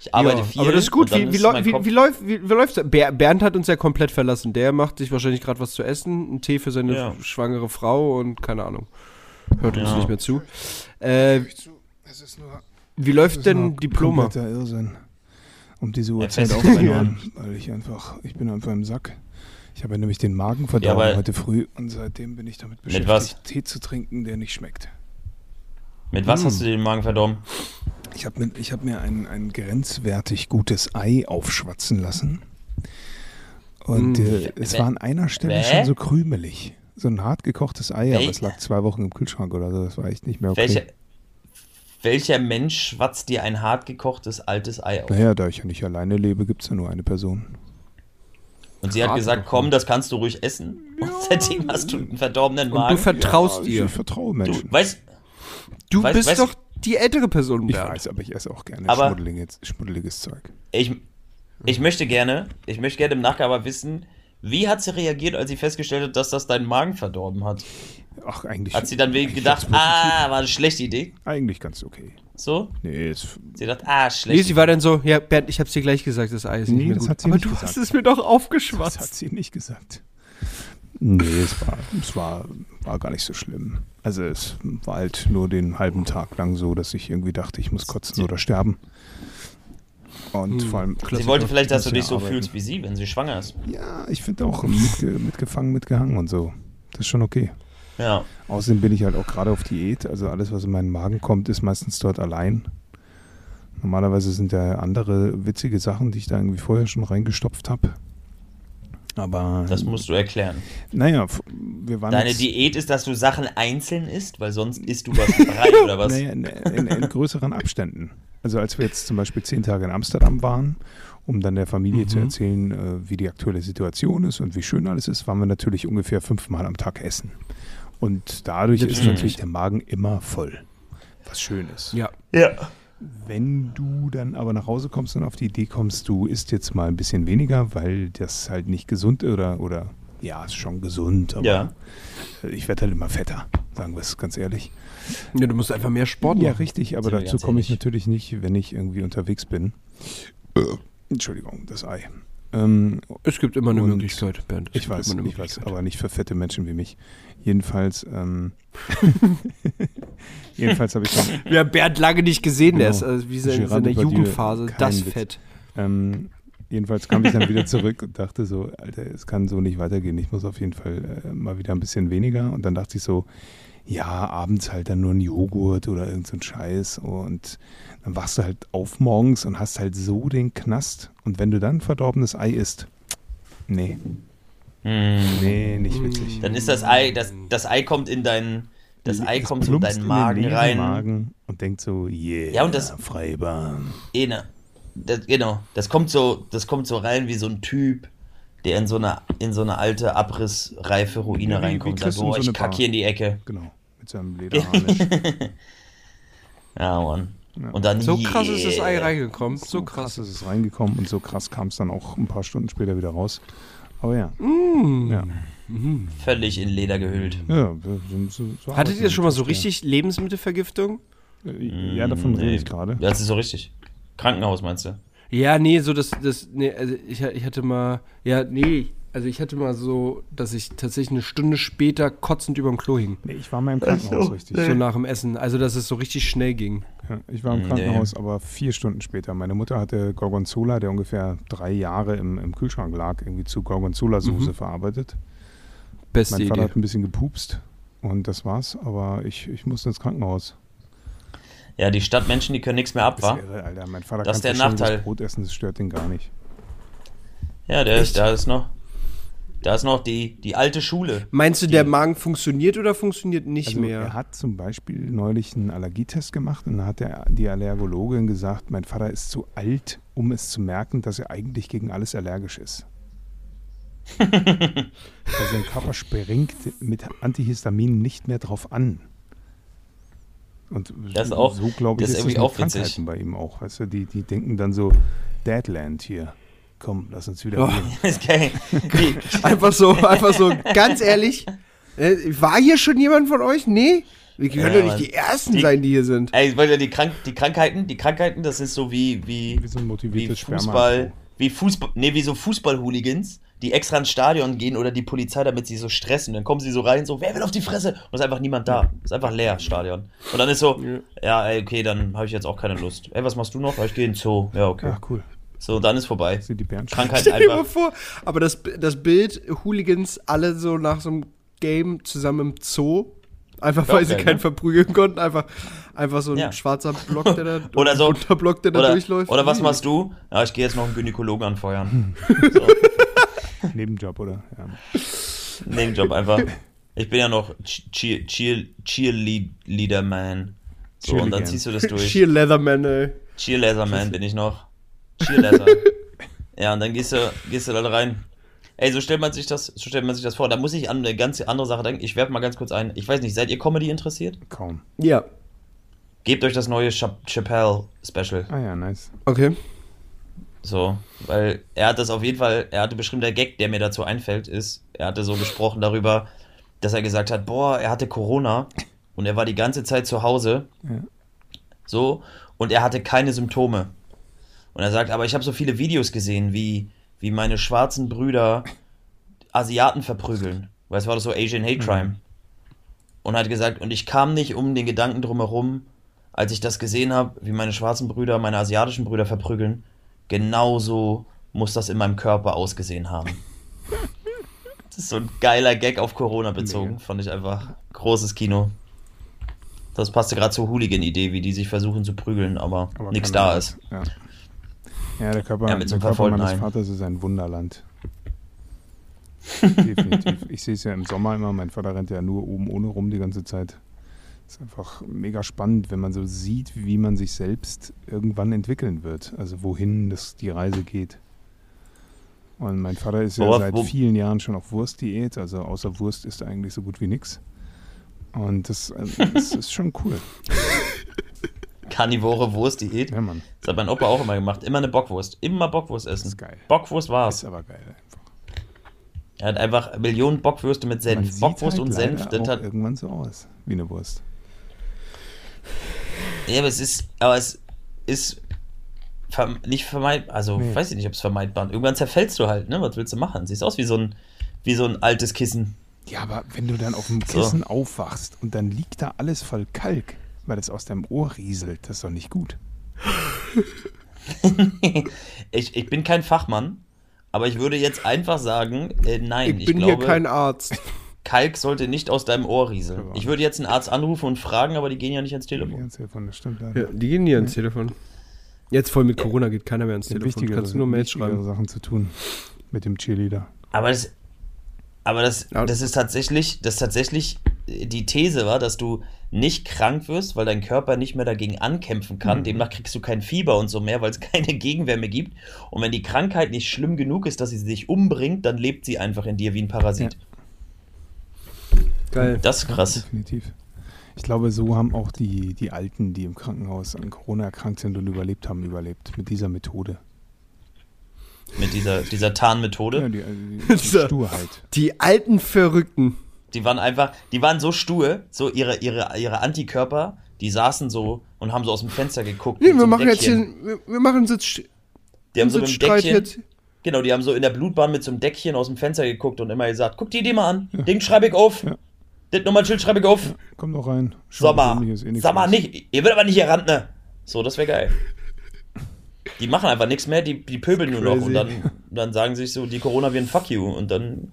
Ich arbeite ja, viel. aber das ist gut. Wie, wie, ist wie, wie, läuft, wie, wie läuft's? Ber Bernd hat uns ja komplett verlassen. Der macht sich wahrscheinlich gerade was zu essen, einen Tee für seine Ja. schwangere Frau und keine Ahnung. Hört uns Ja. nicht mehr zu. Äh, Es ist nur wie läuft denn Diploma? Irrsinn. Um diese Uhrzeit aufzuhören, weil ich einfach, ich bin einfach im Sack. Ich habe nämlich den Magen verdorben aber- heute früh und seitdem bin ich damit Mit beschäftigt? Tee zu trinken, der nicht schmeckt. Mit was Hm. hast du den Magen verdorben? Ich habe ich hab mir ein, ein grenzwertig gutes Ei aufschwatzen lassen. Und Mm. äh, es war an einer Stelle Bäh. schon so krümelig. So ein hart gekochtes Ei, aber Wel- es lag zwei Wochen im Kühlschrank oder so. Das war echt nicht mehr okay. Welcher, welcher Mensch schwatzt dir ein hart gekochtes altes Ei auf? Naja, da ich ja nicht alleine lebe, gibt es ja nur eine Person. Und sie hat gesagt, komm, das kannst du ruhig essen. Und seitdem hast du einen verdorbenen Und Magen. du vertraust Ja, ihr. Ich vertraue Du, Menschen. weißt, Du Weißt- bist weißt- doch die ältere Person, ich Bernd. weiß, aber ich esse auch gerne Aber- schmuddeliges, schmuddeliges Zeug. ich, ich möchte gerne, ich möchte gerne im Nachgang aber wissen, wie hat sie reagiert, als sie festgestellt hat, dass das deinen Magen verdorben hat? Ach, eigentlich. Hat sie dann wegen gedacht, ah, war eine schlechte Idee? Eigentlich ganz okay. So? Nee, es, Sie dachte, ah, Nee, schlecht. sie war dann so, ja, Bernd, ich hab's dir gleich gesagt, das Ei ist Nee, das gut. hat sie Aber nicht du gesagt. hast es mir doch das aufgeschwatzt. hat sie nicht gesagt. Nee, es war, es war, war gar nicht so schlimm. Also es war halt nur den halben Tag lang so, dass ich irgendwie dachte, ich muss kotzen oder sterben. Und Hm, vor allem. sie wollte vielleicht, dass du dich so arbeiten. fühlst wie sie, wenn sie schwanger ist. Ja, ich finde auch mitge mitgefangen, mitgehangen und so. Das ist schon okay. Ja. Außerdem bin ich halt auch gerade auf Diät. Also alles, was in meinen Magen kommt, ist meistens dort allein. Normalerweise sind da andere witzige Sachen, die ich da irgendwie vorher schon reingestopft habe. Aber Das musst du erklären. naja, wir waren Deine Diät ist, dass du Sachen einzeln isst, weil sonst isst du was brei oder was? naja, in, in, in größeren Abständen. Also als wir jetzt zum Beispiel zehn Tage in Amsterdam waren, um dann der Familie zu Mhm. erzählen, äh, wie die aktuelle Situation ist und wie schön alles ist, waren wir natürlich ungefähr fünfmal am Tag essen. Und dadurch ist Selbstverständlich. natürlich der Magen immer voll. Was schön ist. Ja. Ja. Wenn du dann aber nach Hause kommst und auf die Idee kommst, du isst jetzt mal ein bisschen weniger, weil das halt nicht gesund oder, oder ja, ist schon gesund, aber Ja. ich werde halt immer fetter, sagen wir es ganz ehrlich. ja, du musst einfach mehr Sport Ja, machen. richtig, aber dazu komme ich natürlich nicht, wenn ich irgendwie unterwegs bin. Entschuldigung, das Ei. Ähm, Es gibt immer eine Möglichkeit, Bernd. Es ich weiß, immer ich weiß, aber nicht für fette Menschen wie mich. Jedenfalls, ähm, jedenfalls habe ich dann Wir haben Bernd lange nicht gesehen, der Genau. ist also wie in seiner Jugendphase. Das. Fett. Ähm, jedenfalls kam ich dann wieder zurück und dachte so, Alter, es kann so nicht weitergehen. Ich muss auf jeden Fall äh, mal wieder ein bisschen weniger. Und dann dachte ich so, ja, abends halt dann nur ein Joghurt oder irgend so ein Scheiß. Und dann wachst du halt auf morgens und hast halt so den Knast. Und wenn du dann verdorbenes Ei isst, nee, Hm. nee, nicht witzig. Dann ist das Ei, das, das Ei kommt in deinen, das Ei Es kommt in deinen Magen leeren rein. Magen und denkt so, yeah, Ja, und das- Freibahn. Eh, ne. Das, genau. Das kommt so, das kommt so rein wie so ein Typ, der in so eine, in so eine alte abrissreife Ruine Ja, reinkommt. und sagt, oh, so ich eine kack Bar. hier in die Ecke. Genau, mit seinem Lederharnisch. Ja, Mann. Und dann So krass ist das Ei reingekommen. So, So krass. krass ist es reingekommen und so krass kam es dann auch ein paar Stunden später wieder raus. Aber ja. Mm. Ja, Völlig in Leder gehüllt. ja so, so, Hattet ihr schon mal so richtig Lebensmittelvergiftung? mit Äh, Ja, davon rede ich gerade. Das ist so richtig. Krankenhaus meinst du? Ja, nee, so das, das, nee, also ich, ich hatte mal, ja, nee, also ich hatte mal so, dass ich tatsächlich eine Stunde später kotzend über dem Klo hing. Nee, ich war mal im Krankenhaus, richtig. So nach dem Essen. Also, dass es so richtig schnell ging. Ja, ich war im Nee. Krankenhaus, aber vier Stunden später. Meine Mutter hatte Gorgonzola, der ungefähr drei Jahre im, im Kühlschrank lag, irgendwie zu Gorgonzola-Soße Mhm. verarbeitet. Beste Mein Vater Idee. hat ein bisschen gepupst und das war's, aber ich, ich musste ins Krankenhaus. Ja, die Stadtmenschen, die können nichts mehr ab, Das wa? ist irre, Alter. Mein Vater Das ist der Nachteil. das Brot essen, das stört den gar nicht. Ja, der ist, da ist noch, da ist noch die, die alte Schule. Meinst du, der Magen funktioniert oder funktioniert nicht Also mehr? er hat zum Beispiel neulich einen Allergietest gemacht und da hat der, die Allergologin gesagt, mein Vater ist zu alt, um es zu merken, dass er eigentlich gegen alles allergisch ist. also sein Körper springt mit Antihistamin nicht mehr drauf an. Und Das ist auch- so glaube ich, das ist ist auch mit witzig. Krankheiten bei ihm auch. Weißt du, die, die denken dann so, Deadland hier. Komm, lass uns wieder Oh. Die, Einfach so, einfach so, ganz ehrlich. äh, War hier schon jemand von euch? Nee? Wir können Ja, doch nicht die Ersten Die- sein, die hier sind. ey, weil ja die, Krank die Krankheiten, die Krankheiten, das ist so wie, wie, Wie so ein wie. Fußball, wie Fußball, nee, wie so Fußball-Hooligans, die extra ins Stadion gehen oder die Polizei, damit sie so stressen. Dann kommen sie so rein, so, wer will auf die Fresse? Und ist einfach niemand da. Ist einfach leer, Stadion. Und dann ist so, ja, ey, okay, dann habe ich jetzt auch keine Lust. Ey, was machst du noch? Ich gehe in den Zoo. Ja, okay. Ja, cool. So, dann ist vorbei. Sind die Bären Krankheit Stell dir mal vor, aber das, das Bild, Hooligans alle so nach so einem Game zusammen im Zoo. Einfach weil sie geil, keinen ne? verprügeln konnten. Einfach, einfach so ein Ja. schwarzer Block, der da, Oder so. Block, der da Oder, durchläuft. oder was machst du? Ja, ich gehe jetzt noch einen Gynäkologen anfeuern. Nebenjob, oder? Ja. Nebenjob einfach. Ich bin ja noch Cheer, Cheer, Cheerleader-Man. So, und dann Cheerleader. ziehst du das durch. Sheer Leatherman, ey. Cheerleader-Man bin ich noch. Cheerleader. ja, und dann gehst du, gehst du da rein. Ey, so stellt man sich das, so stellt man sich das vor. Da muss ich an eine ganz andere Sache denken. Ich werfe mal ganz kurz ein. Ich weiß nicht, seid ihr Comedy interessiert? Kaum. Ja. Gebt euch das neue Cha Chappelle-Special. Ah ja, nice. Okay. So, weil er hat das auf jeden Fall, er hatte bestimmt der Gag, der mir dazu einfällt, ist, er hatte so gesprochen darüber, dass er gesagt hat, boah, er hatte Corona und er war die ganze Zeit zu Hause. Ja. So, und er hatte keine Symptome. Und er sagt, aber ich habe so viele Videos gesehen, wie, wie meine schwarzen Brüder Asiaten verprügeln. Weil es war doch so Asian Hate Crime. Und hat gesagt, und ich kam nicht um den Gedanken drumherum, als ich das gesehen habe, wie meine schwarzen Brüder meine asiatischen Brüder verprügeln, genauso muss das in meinem Körper ausgesehen haben. Das ist so ein geiler Gag auf Corona bezogen. Mega. Fand ich einfach großes Kino. Das passte gerade zur Hooligan-Idee, wie die sich versuchen zu prügeln, aber, Aber nichts da weiß. ist. Ja. ja, der Körper, Ja, mit so der Körper meines Ei. Vaters ist ein Wunderland. Definitiv. Ich sehe es ja im Sommer immer. Mein Vater rennt ja nur oben ohne rum die ganze Zeit. Ist einfach mega spannend, wenn man so sieht, wie man sich selbst irgendwann entwickeln wird. Also wohin das die Reise geht. Und mein Vater ist ja Worauf- seit vielen Jahren schon auf Wurstdiät. Also außer Wurst ist er eigentlich so gut wie nix. Und das, äh, das ist schon cool. Karnivore Wurst-Diät. Ja, Mann. Das hat mein Opa auch immer gemacht. Immer eine Bockwurst. Immer Bockwurst essen. ist geil. Bockwurst war's. Ist aber geil einfach. Er hat einfach Millionen Bockwürste mit Senf. Bockwurst halt und Senf, das hat. irgendwann so aus, wie eine Wurst. Ja, aber es ist, aber es ist verm nicht vermeidbar. Also, Nee. weiß ich nicht, ob es vermeidbar ist. Irgendwann zerfällst du halt, ne? Was willst du machen? Siehst aus wie so ein, wie so ein altes Kissen. Ja, aber wenn du dann auf dem So. Kissen aufwachst und dann liegt da alles voll Kalk, weil das aus deinem Ohr rieselt, das ist doch nicht gut. ich, ich bin kein Fachmann, aber ich würde jetzt einfach sagen, äh, nein. Ich bin glaube, hier kein Arzt. Kalk sollte nicht aus deinem Ohr rieseln. Ja. Ich würde jetzt einen Arzt anrufen und fragen, aber die gehen ja nicht ans Die Telefon. ganze Telefon, das stimmt leider. Ja, die gehen nie ans Telefon. Jetzt voll mit Corona geht keiner mehr ans sind Telefon. wichtigere, Kannst du nur Mails schreiben. Sachen zu tun mit dem Cheerleader. Aber das, aber das, Ja. das ist tatsächlich, das tatsächlich die These war, dass du nicht krank wirst, weil dein Körper nicht mehr dagegen ankämpfen kann. Mhm. Demnach kriegst du kein Fieber und so mehr, weil es keine Gegenwehr mehr gibt. Und wenn die Krankheit nicht schlimm genug ist, dass sie dich umbringt, dann lebt sie einfach in dir wie ein Parasit. Geil. Das ist krass. Definitiv. Ich glaube, so haben auch die, die Alten, die im Krankenhaus an Corona erkrankt sind und überlebt haben, überlebt. Mit dieser Methode. Mit dieser, dieser Tarnmethode. Ja, die, die, die Sturheit. Die alten Verrückten. Die waren einfach, die waren so stur, so ihre, ihre, ihre Antikörper, die saßen so und haben so aus dem Fenster geguckt. Nee, wir so machen jetzt hier, Deckchen. wir, wir machen Sitz, Die haben so mit dem Deckchen, jetzt. genau, die haben so in der Blutbahn mit so einem Deckchen aus dem Fenster geguckt und immer gesagt, guck die Idee mal an, Ding schreibe ich auf. Ja. Das Nummernschild schreibe ich auf. Komm doch rein. Schau, Sommer. ist eh nicht, ihr wird aber nicht hier ran, ne? So, das wäre geil. Die machen einfach nichts mehr, die, die pöbeln nur noch und dann, dann sagen sich so, die Coronaviren, fuck you. Und dann.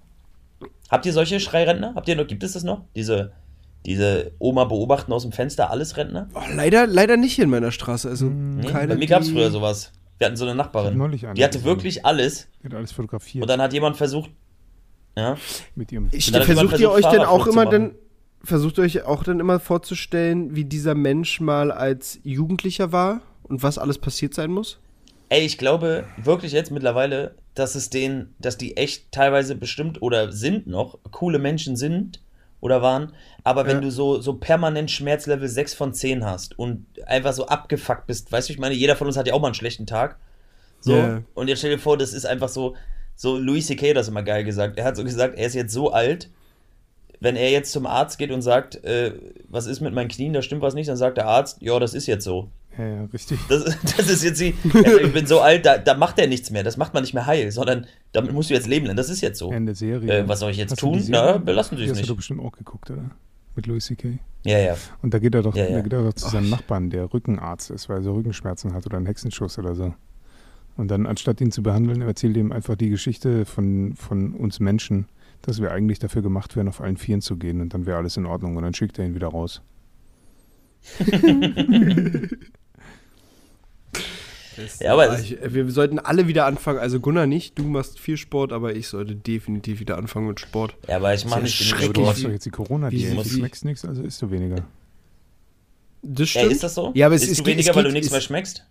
Habt ihr solche Schreirentner? Habt ihr noch, gibt es das noch? Diese, diese Oma beobachten aus dem Fenster, alles Rentner? Oh, leider, leider nicht hier in meiner Straße. Also Nee, keine. bei mir gab es früher sowas. Wir hatten so eine Nachbarin. Die hatte wirklich alles. Die hat alles fotografiert Und dann hat jemand versucht. Ja, mit ihrem. Ich, jemand versucht ihr versucht, euch denn auch immer denn, versucht ihr euch auch dann immer vorzustellen, wie dieser Mensch mal als Jugendlicher war und was alles passiert sein muss? Ey, ich glaube wirklich jetzt mittlerweile, dass es denen, dass die echt teilweise bestimmt oder sind noch coole Menschen sind oder waren, aber wenn Ja. du so, so permanent Schmerzlevel 6 von 10 hast und einfach so abgefuckt bist, weißt du, ich meine, jeder von uns hat ja auch mal einen schlechten Tag. So, Ja. und jetzt stell dir vor, das ist einfach so, so Louis C.K. hat das immer geil gesagt. Er hat so gesagt, er ist jetzt so alt, wenn er jetzt zum Arzt geht und sagt, äh, was ist mit meinen Knien, da stimmt was nicht, dann sagt der Arzt, ja, das ist jetzt so. Ja, ja, richtig. Das, das ist jetzt die. Also ich bin so alt, da, da macht er nichts mehr. Das macht man nicht mehr heil, sondern damit musst du jetzt leben lernen. Das ist jetzt so. Der Serie. Äh, was soll ich jetzt Hast du tun? Na, belassen Sie es hast du doch nicht. bestimmt auch geguckt, oder? Mit Louis C.K. Ja, ja. Und da geht er doch, Ja, ja. Da geht er doch zu seinem Nachbarn, der Rückenarzt ist, weil er so Rückenschmerzen hat oder einen Hexenschuss oder so. Und dann, anstatt ihn zu behandeln, erzählt ihm einfach die Geschichte von, von uns Menschen, dass wir eigentlich dafür gemacht wären, auf allen Vieren zu gehen und dann wäre alles in Ordnung und dann schickt er ihn wieder raus. Ja, aber ich, wir sollten alle wieder anfangen. Also Gunnar nicht, du machst viel Sport, aber ich sollte definitiv wieder anfangen mit Sport. Ja, aber ich mache nicht genug Aber du schrecklich. hast doch jetzt die Corona-Diät, du schmeckst nichts, also isst du weniger. Das Ja, stimmt. ist das so? Ja, aber es, du geht- weniger, es weil geht- du nichts mehr schmeckst?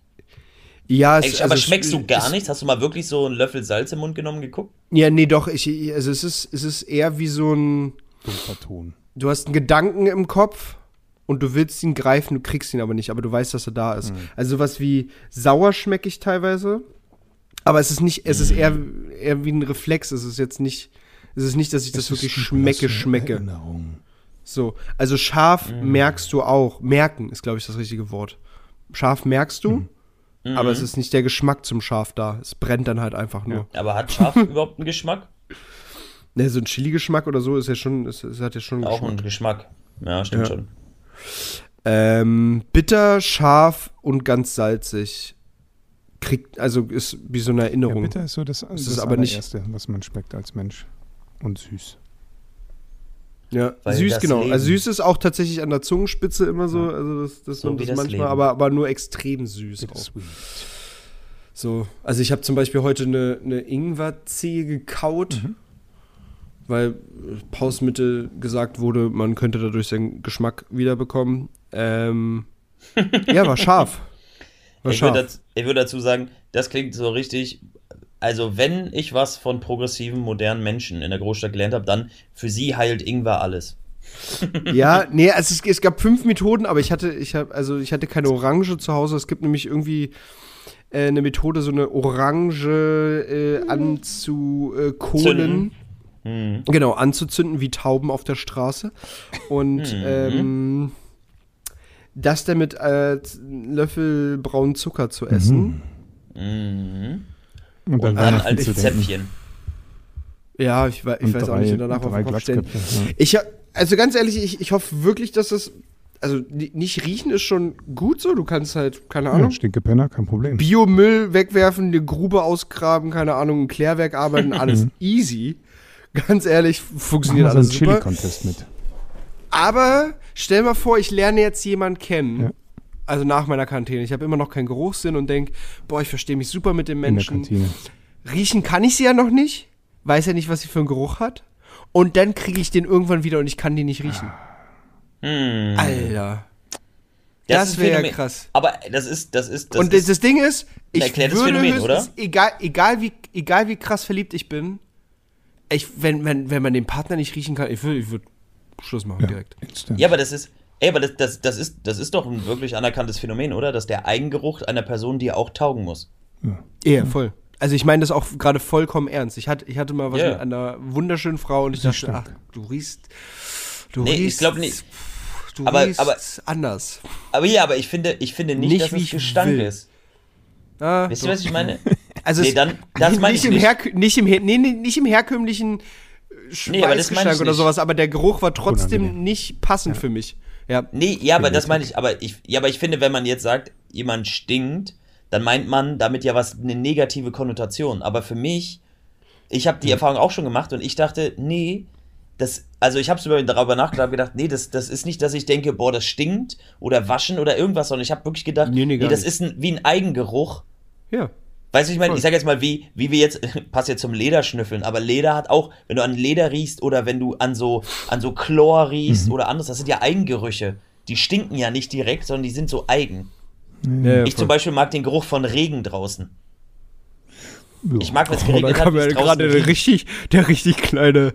Ja, es, Ey, also aber es- schmeckst du gar es, nichts? Hast du mal wirklich so einen Löffel Salz im Mund genommen geguckt? Ja, nee, doch. Ich, also es ist, es ist eher wie so ein. Dumpfer Ton. Du hast einen Gedanken im Kopf und du willst ihn greifen, du kriegst ihn aber nicht, aber du weißt, dass er da ist. Also sowas wie sauer schmecke ich teilweise. Aber es ist nicht, es ist eher, eher wie ein Reflex. Es ist jetzt nicht, es ist nicht, dass ich das Es wirklich schmecke, schmecke. Erinnerung. So. Also scharf merkst du auch. Merken ist, glaube ich, das richtige Wort. Scharf merkst du, aber es ist nicht der Geschmack zum Scharf da. Es brennt dann halt einfach nur. Aber hat Schaf überhaupt einen Geschmack? Ne, so ein Chili-Geschmack oder so ist ja schon, es, es hat ja schon einen Auch Geschmack. einen Geschmack. Ja, stimmt Ja. schon. Ähm, bitter, scharf und ganz salzig. Kriegt, also ist wie so eine Ja, Erinnerung. bitter ist so das, das ist aber nicht- allererste, was man schmeckt als Mensch. Und süß. Ja, Weil süß, genau. Leben- Also süß ist auch tatsächlich an der Zungenspitze immer so. Also das, das, So das das manchmal, aber, aber nur extrem süß. Auch. Bittersweet. So, also ich habe zum Beispiel heute eine, eine Ingwerzehe gekaut, Mhm. weil Pausmittel gesagt wurde, man könnte dadurch seinen Geschmack wiederbekommen. Ähm, ja, war scharf. War Ich scharf. würde, dazu, ich würde dazu sagen, das klingt so richtig. Also, wenn ich was von progressiven, modernen Menschen in der Großstadt gelernt habe, dann für sie heilt Ingwer alles. Ja, nee, also es, es gab fünf Methoden, aber ich hatte, ich habe, also ich hatte keine Orange zu Hause. Es gibt nämlich irgendwie äh, eine Methode, so eine Orange äh, anzukohlen. Zünden. Hm. Genau, anzuzünden wie Tauben auf der Straße. Und Mhm. ähm, das dann mit äh, Löffel braunen Zucker zu essen. Mhm. Und Und dann als zu denken. Zäpfchen. Ja, ich, wei- ich weiß auch drei- nicht. Und danach auf den Kopf stellen. Ja. Ich, also ganz ehrlich, ich, ich hoffe wirklich, dass das. Also ni- nicht riechen ist schon gut so. Du kannst halt, keine Ja, Ahnung, Stinkepenner, kein Problem. Biomüll wegwerfen, eine Grube ausgraben, keine Ahnung, ein Klärwerk arbeiten, alles easy. Ganz ehrlich, funktioniert mal so einen alles super. Chili-Contest mit. Aber stell mal vor, ich lerne jetzt jemanden kennen. Ja. Also nach meiner Quarantäne. Ich habe immer noch keinen Geruchssinn und denke, boah, ich verstehe mich super mit der Menschen. Kantine. Riechen kann ich sie ja noch nicht. Weiß ja nicht, was sie für einen Geruch hat. Und dann kriege ich den irgendwann wieder und ich kann den nicht riechen. Hm. Alter. Das ein wäre ja krass. Aber das ist, das ist, das und ist, das Ding ist, ich würde Phänomen, oder? Egal, egal, wie, egal wie krass verliebt ich bin, ich, wenn, wenn, wenn man den Partner nicht riechen kann, ich würde ich würd Schluss machen Ja, direkt. instant. ja, aber das ist, Ey, aber das, das, das, ist, das ist doch ein wirklich anerkanntes Phänomen, oder? Dass der Eigengeruch einer Person dir auch taugen muss. Ja, voll. Also ich meine das auch gerade vollkommen ernst. Ich hatte, ich hatte mal was Ja. mit einer wunderschönen Frau und ich Das dachte, ach, stimmt. du riechst, du Nee, ich riechst, glaub nicht. Du Aber- riechst aber- anders. Aber ja, aber ich finde, ich finde nicht, Nicht, dass wie es ich Gestank will. ist. Ah, Wisst ihr, was ich meine? Also Nee, dann- das meine nicht, ich im nicht. Herkü- nicht im nee, nee, nicht im herkömmlichen Nee, aber das meine Schweißgestank ich oder nicht. sowas, aber der Geruch war trotzdem Unangenehm. nicht passend für mich. Ja. Nee, ja, aber das meine ich, aber ich, ja, aber ich finde, wenn man jetzt sagt, jemand stinkt, dann meint man damit ja was, eine negative Konnotation. Aber für mich, ich habe die Erfahrung auch schon gemacht und ich dachte, nee, das, also ich habe über darüber nachgedacht, hab gedacht, nee, das, das ist nicht, dass ich denke, boah, das stinkt oder waschen oder irgendwas, sondern ich habe wirklich gedacht, Nee, nee, nee, das nicht. ist ein, wie ein Eigengeruch. Ja. Weißt du, ich meine, ich sage jetzt mal, wie, wie wir jetzt, passt jetzt zum Lederschnüffeln, aber Leder hat auch, wenn du an Leder riechst oder wenn du an so, an so Chlor riechst Mhm. oder anderes, das sind ja Eigengerüche. Die stinken ja nicht direkt, sondern die sind so eigen. ja, ja Ich zum. Beispiel mag den Geruch von Regen draußen. Ja. Ich mag, wenn es Oh, da geregnet hat, kam wie ja gerade der richtig, der richtig kleine.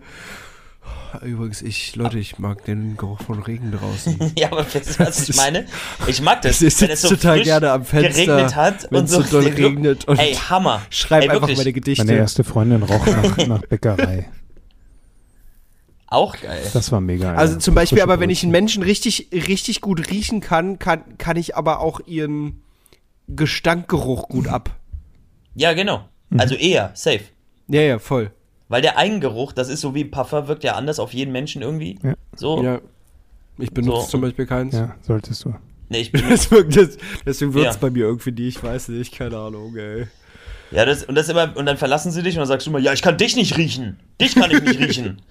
Übrigens, ich, Leute, ich mag den Geruch von Regen draußen. Ja, aber weißt du, was ich meine? Ich mag das, Ich wenn es sitze so total gerne am Fenster, geregnet hat und so, so doll regnet und Ey, Hammer. Schreib Ey, einfach meine Gedichte. Meine erste Freundin roch nach, nach Bäckerei. Auch geil. Das war mega. Also Alter. zum Beispiel, aber wenn ich einen. Menschen richtig, richtig gut riechen kann, kann, kann ich aber auch ihren Gestankgeruch gut ab. Ja, genau. Mhm. Also eher, safe. Ja, ja, voll. Weil der Eigengeruch, das ist so wie Parfum, wirkt ja anders auf jeden Menschen irgendwie. Ja. So. Ja. Ich benutze So. zum Beispiel keins. Ja, solltest du. Nee, ich das, deswegen wirkt es Ja. bei mir irgendwie nie. Ich weiß nicht, keine Ahnung, ey. Ja, das, und das immer, und dann verlassen sie dich und dann sagst du immer, ja, ich kann dich nicht riechen. Dich kann ich nicht riechen.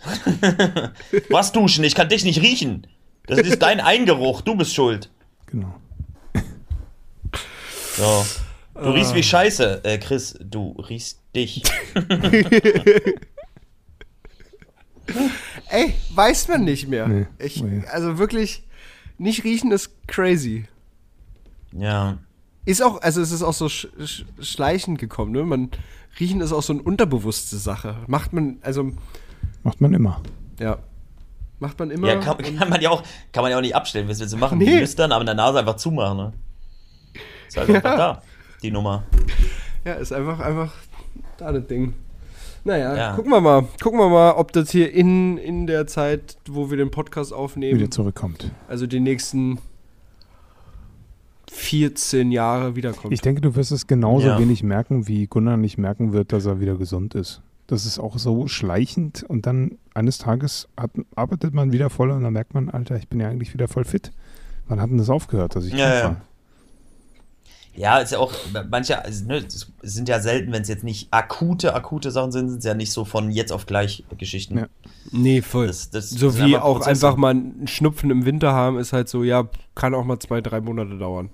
Was duschen? Ich kann dich nicht riechen. Das ist dein Eingeruch, du bist schuld. Genau. So. Du riechst Ah. wie Scheiße, äh, Chris, du riechst dich. Ey, weiß man nicht mehr. Nee, ich, nee. Also wirklich, nicht riechen ist crazy. Ja. Ist auch, also es ist auch so sch sch schleichend gekommen, ne? Man, riechen ist auch so eine unterbewusste Sache. Macht man, also, Macht man immer. ja. Macht man immer. Ja, kann, kann man ja auch, kann man ja auch nicht abstellen, was willst du machen? Nee. Die Nüstern, aber in der Nase einfach zumachen, ne? Ist halt einfach da, die Nummer. Ja, ist einfach, einfach da das Ding. Naja, Ja. gucken wir mal. Gucken wir mal, ob das hier in, in der Zeit, wo wir den Podcast aufnehmen, Wieder zurückkommt. also die nächsten 14 Jahre wiederkommt. Ich denke, du wirst es genauso Ja. wenig merken, wie Gunnar nicht merken wird, dass er wieder gesund ist. Das ist auch so schleichend und dann eines Tages hat, arbeitet man wieder voll und dann merkt man, Alter, ich bin ja eigentlich wieder voll fit. Wann hat denn das aufgehört, dass ich Ja, ja. war? Ja, ist ja auch, manche, also, ne, es sind ja selten, wenn es jetzt nicht akute, akute Sachen sind, sind es ja nicht so von jetzt auf gleich Geschichten. Ja. nee, voll. Das- das so wie einfach auch Prozesse. einfach mal einen Schnupfen im Winter haben, ist halt so, ja, kann auch mal zwei, drei Monate dauern.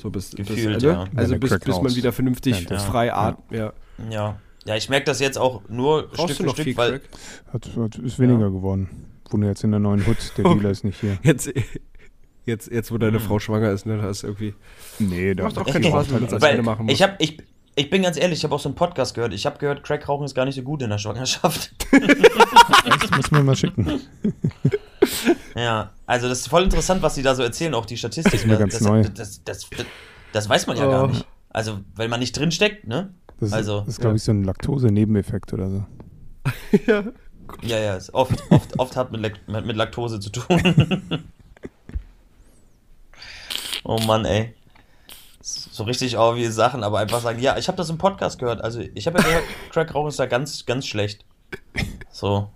So bis, Gefühlt, bis, ja. Also Ja, der bis, bis man wieder vernünftig Ja, frei ja. atmet. Ja. Ja. Ja, ich merke das jetzt auch nur Brauchst Stück für noch Stück, viel weil. Crack? Hat, hat, ist weniger geworden. Wohne jetzt in der neuen Hut, der. Dealer ist nicht hier. Jetzt, jetzt, jetzt, wo Hm. deine Frau schwanger ist, ne, da ist irgendwie. Nee, da Macht auch keinen Spaß, wenn man das alleine machen muss. ich habe ich, ich bin ganz ehrlich, ich habe auch so einen Podcast gehört. Ich habe gehört, Crack-Rauchen ist gar nicht so gut in der Schwangerschaft. Das muss man mal schicken. ja, also das ist voll interessant, was sie da so erzählen, auch die Statistiken. ist mir ganz das, neu. Das, das, das, das weiß man ja Oh. gar nicht. Also, weil man nicht drin steckt, ne? Das, Also, ist, das ist, glaube ich, so ein Laktose-Nebeneffekt oder so. ja. Ja, ja, ist oft, oft, oft hat mit, mit Laktose zu tun. oh Mann, ey. So richtig auch wie Sachen, aber einfach sagen, ja, ich habe das im Podcast gehört. Also ich habe ja gehört, Crack Rauchen ist da ganz, ganz schlecht. So.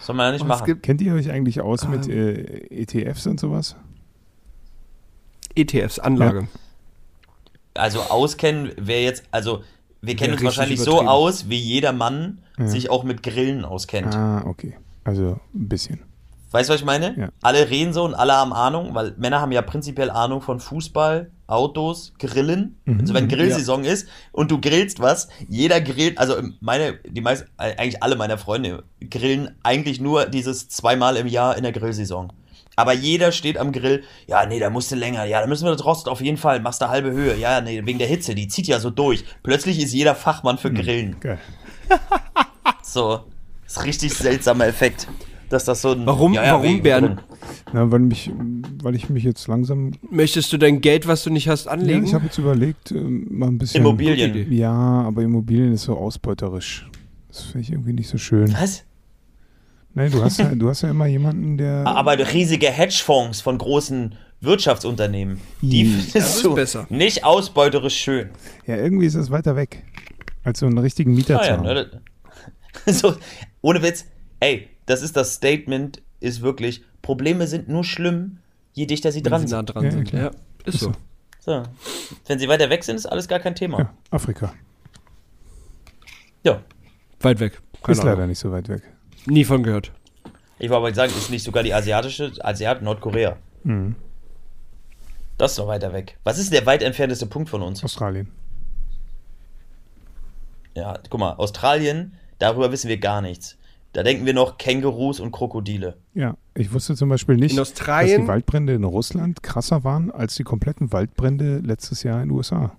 Soll man ja nicht Und es machen. gibt Kennt ihr euch eigentlich aus mit Ähm. äh, ETFs und sowas? ETFs, Anlage. Also auskennen wäre jetzt, also wir kennen uns wahrscheinlich so aus, wie jeder Mann Ja. sich auch mit Grillen auskennt. Ah, okay. Also ein bisschen. Weißt du, was ich meine? Ja. Alle reden so und alle haben Ahnung, weil Männer haben ja prinzipiell Ahnung von Fußball, Autos, Grillen. Mhm. Also wenn Grillsaison ist und du grillst was, jeder grillt, also meine, die meisten, eigentlich alle meiner Freunde grillen eigentlich nur dieses zweimal im Jahr in der Grillsaison. Aber jeder steht am Grill, ja, nee, da musst du länger, ja, da müssen wir das Rost auf jeden Fall, machst du halbe Höhe, ja, nee, wegen der Hitze, die zieht ja so durch. Plötzlich ist jeder Fachmann für Grillen. Geil. So, ist richtig seltsamer Effekt. Dass das so ein. Warum- warum wegen- Bären? Na, weil, mich, weil ich mich jetzt langsam. Möchtest du dein Geld, was du nicht hast, Ja, anlegen? ich habe jetzt überlegt, ähm, mal ein bisschen. Immobilien. Ja, aber Immobilien ist so ausbeuterisch. Das finde ich irgendwie nicht so schön. Was? Nein, du hast ja, du hast ja immer jemanden, der. Aber riesige Hedgefonds von großen Wirtschaftsunternehmen, die findest du besser. nicht ausbeuterisch schön. Ja, irgendwie ist das weiter weg. Als so einen richtigen Mieter Ah, zu ja, haben. ne, so, ohne Witz, ey, das ist das Statement, ist wirklich, Probleme sind nur schlimm, je dichter sie Wenn dran sie nah sind. dran Ja, sind. Ja, ist so. So. Wenn sie weiter weg sind, ist alles gar kein Thema. Ja, Afrika. Ja. Weit weg. Keine ist leider Ahnung. nicht so weit weg. Nie von gehört. Ich wollte aber sagen, ist nicht sogar die asiatische, Asiat Nordkorea. Mhm. Das ist doch weiter weg. Was ist der weit entfernteste Punkt von uns? Australien. Ja, guck mal, Australien, darüber wissen wir gar nichts. Da denken wir noch Kängurus und Krokodile. Ja, ich wusste zum Beispiel nicht, dass die Waldbrände in Russland krasser waren als die kompletten Waldbrände letztes Jahr in den USA.